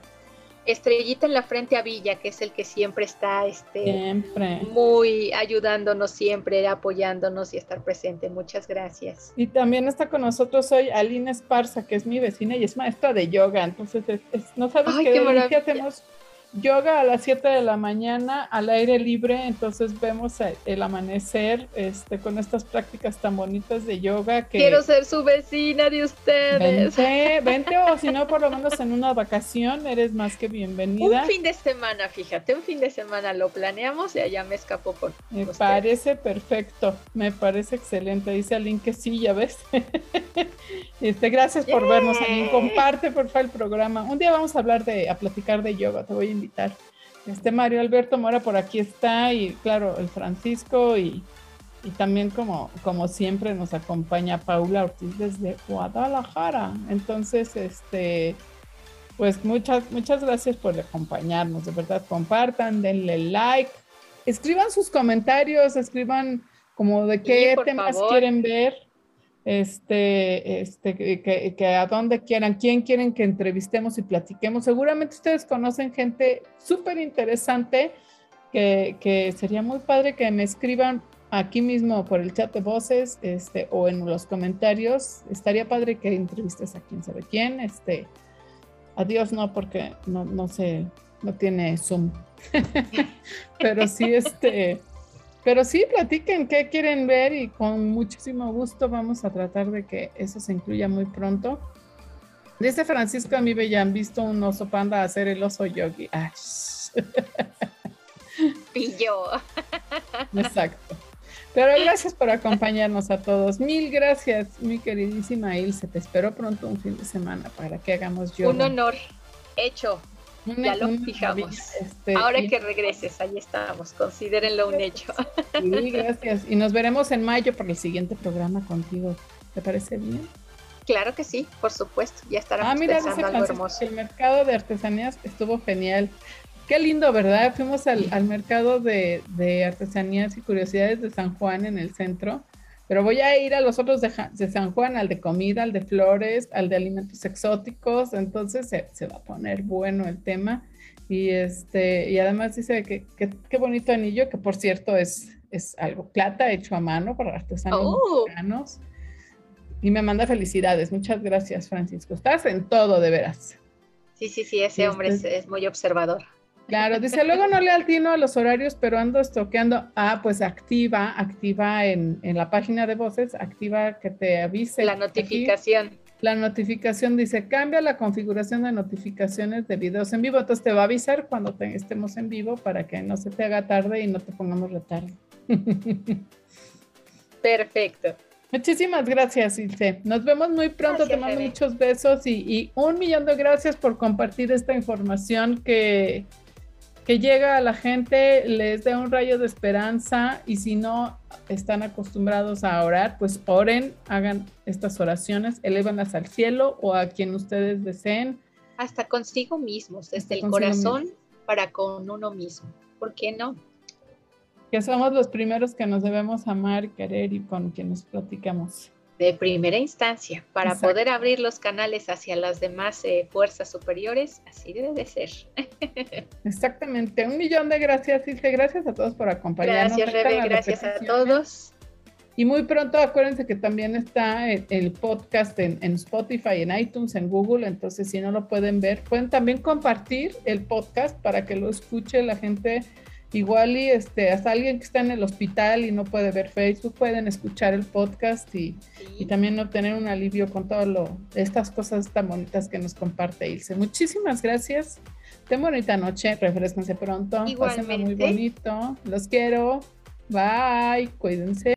Estrellita en la frente a Villa, que es el que siempre está este, muy ayudándonos siempre, apoyándonos y estar presente. Muchas gracias. Y también está con nosotros hoy Aline Esparza, que es mi vecina y es maestra de yoga. Entonces, no sabes qué, qué hacemos yoga a las 7 de la mañana al aire libre, entonces vemos el amanecer este, con estas prácticas tan bonitas de yoga que... Quiero ser su vecina de ustedes. Vente, vente o si no, por lo menos en una vacación, eres más que bienvenida. Un fin de semana, fíjate, un fin de semana lo planeamos y allá me escapó por... Me parece perfecto, me parece excelente, dice Aline que sí, ya ves. este, gracias por vernos, Aline, comparte por favor el programa. Un día vamos a hablar de, a platicar de yoga, te voy a invitar. Este Mario Alberto Mora por aquí está y claro, el Francisco y, también como, como siempre nos acompaña Paula Ortiz desde Guadalajara. Entonces, este, pues muchas, muchas gracias por acompañarnos. De verdad, compartan, denle like, escriban sus comentarios, escriban como de qué temas quieren ver este, este, que, a dónde quieran, quién quieren que entrevistemos y platiquemos. Seguramente ustedes conocen gente súper interesante que, sería muy padre que me escriban aquí mismo por el chat de voces este, o en los comentarios. Estaría padre que entrevistes a quién sabe quién. Este, adiós, no, porque no, no sé, no tiene Zoom. Pero sí, este pero sí, platiquen qué quieren ver y con muchísimo gusto vamos a tratar de que eso se incluya muy pronto. Dice Francisco, a mí me ya han visto un oso panda hacer el oso yogi. Y yo. Exacto. Pero gracias por acompañarnos a todos. Mil gracias, mi queridísima Ilse. Te espero pronto un fin de semana para que hagamos yoga. Un honor. Hecho. Ya lo fijamos. Este, Ahora que regreses, ahí estamos, considérenlo un hecho. Sí, gracias. Y nos veremos en mayo para el siguiente programa contigo. ¿Te parece bien? Claro que sí, por supuesto. Ya estará ah, mira, algo hermoso. El mercado de artesanías estuvo genial. Qué lindo, ¿verdad? Fuimos al, mercado de, de, artesanías y curiosidades de San Juan en el centro pero voy a ir a los otros de, San Juan, al de comida, al de flores, al de alimentos exóticos, entonces se, va a poner bueno el tema. Y, este, y además dice que qué bonito anillo, que por cierto es, es algo plata hecho a mano para artesanos oh. mexicanos. Y me manda felicidades. Muchas gracias, Francisco. Estás en todo, de veras. Sí, sí, sí, ese hombre este es muy observador. Claro, dice, luego no le altino a los horarios, pero ando estoqueando. Ah, pues activa, activa en, la página de voces, activa que te avise. La notificación. la notificación dice, cambia la configuración de notificaciones de videos en vivo. Entonces te va a avisar cuando estemos en vivo para que no se te haga tarde y no te pongamos retardo. Perfecto. Muchísimas gracias, Ilse. Nos vemos muy pronto. te mando muchos besos y, y un millón de gracias por compartir esta información que que llega a la gente, les dé un rayo de esperanza y si no están acostumbrados a orar, pues oren, hagan estas oraciones, elévanlas al cielo o a quien ustedes deseen. Hasta consigo mismos, desde el corazón para con uno mismo. ¿Por qué no? Que somos los primeros que nos debemos amar, querer y con quien nos platicamos de primera instancia para poder abrir los canales hacia las demás eh, fuerzas superiores, así debe de ser. Exactamente, un millón de gracias, Ilse, gracias a todos por acompañarnos. Gracias, Rebe, gracias a todos. Y muy pronto acuérdense que también está el, podcast en, en, Spotify, en iTunes, en Google, entonces si no lo pueden ver, pueden también compartir el podcast para que lo escuche la gente Igual y este, hasta alguien que está en el hospital y no puede ver Facebook, pueden escuchar el podcast y, también obtener un alivio con todas estas cosas tan bonitas que nos comparte Ilse. Muchísimas gracias. Ten bonita noche, refresquense pronto. Pásenlo muy bonito. Los quiero. Bye. Cuídense.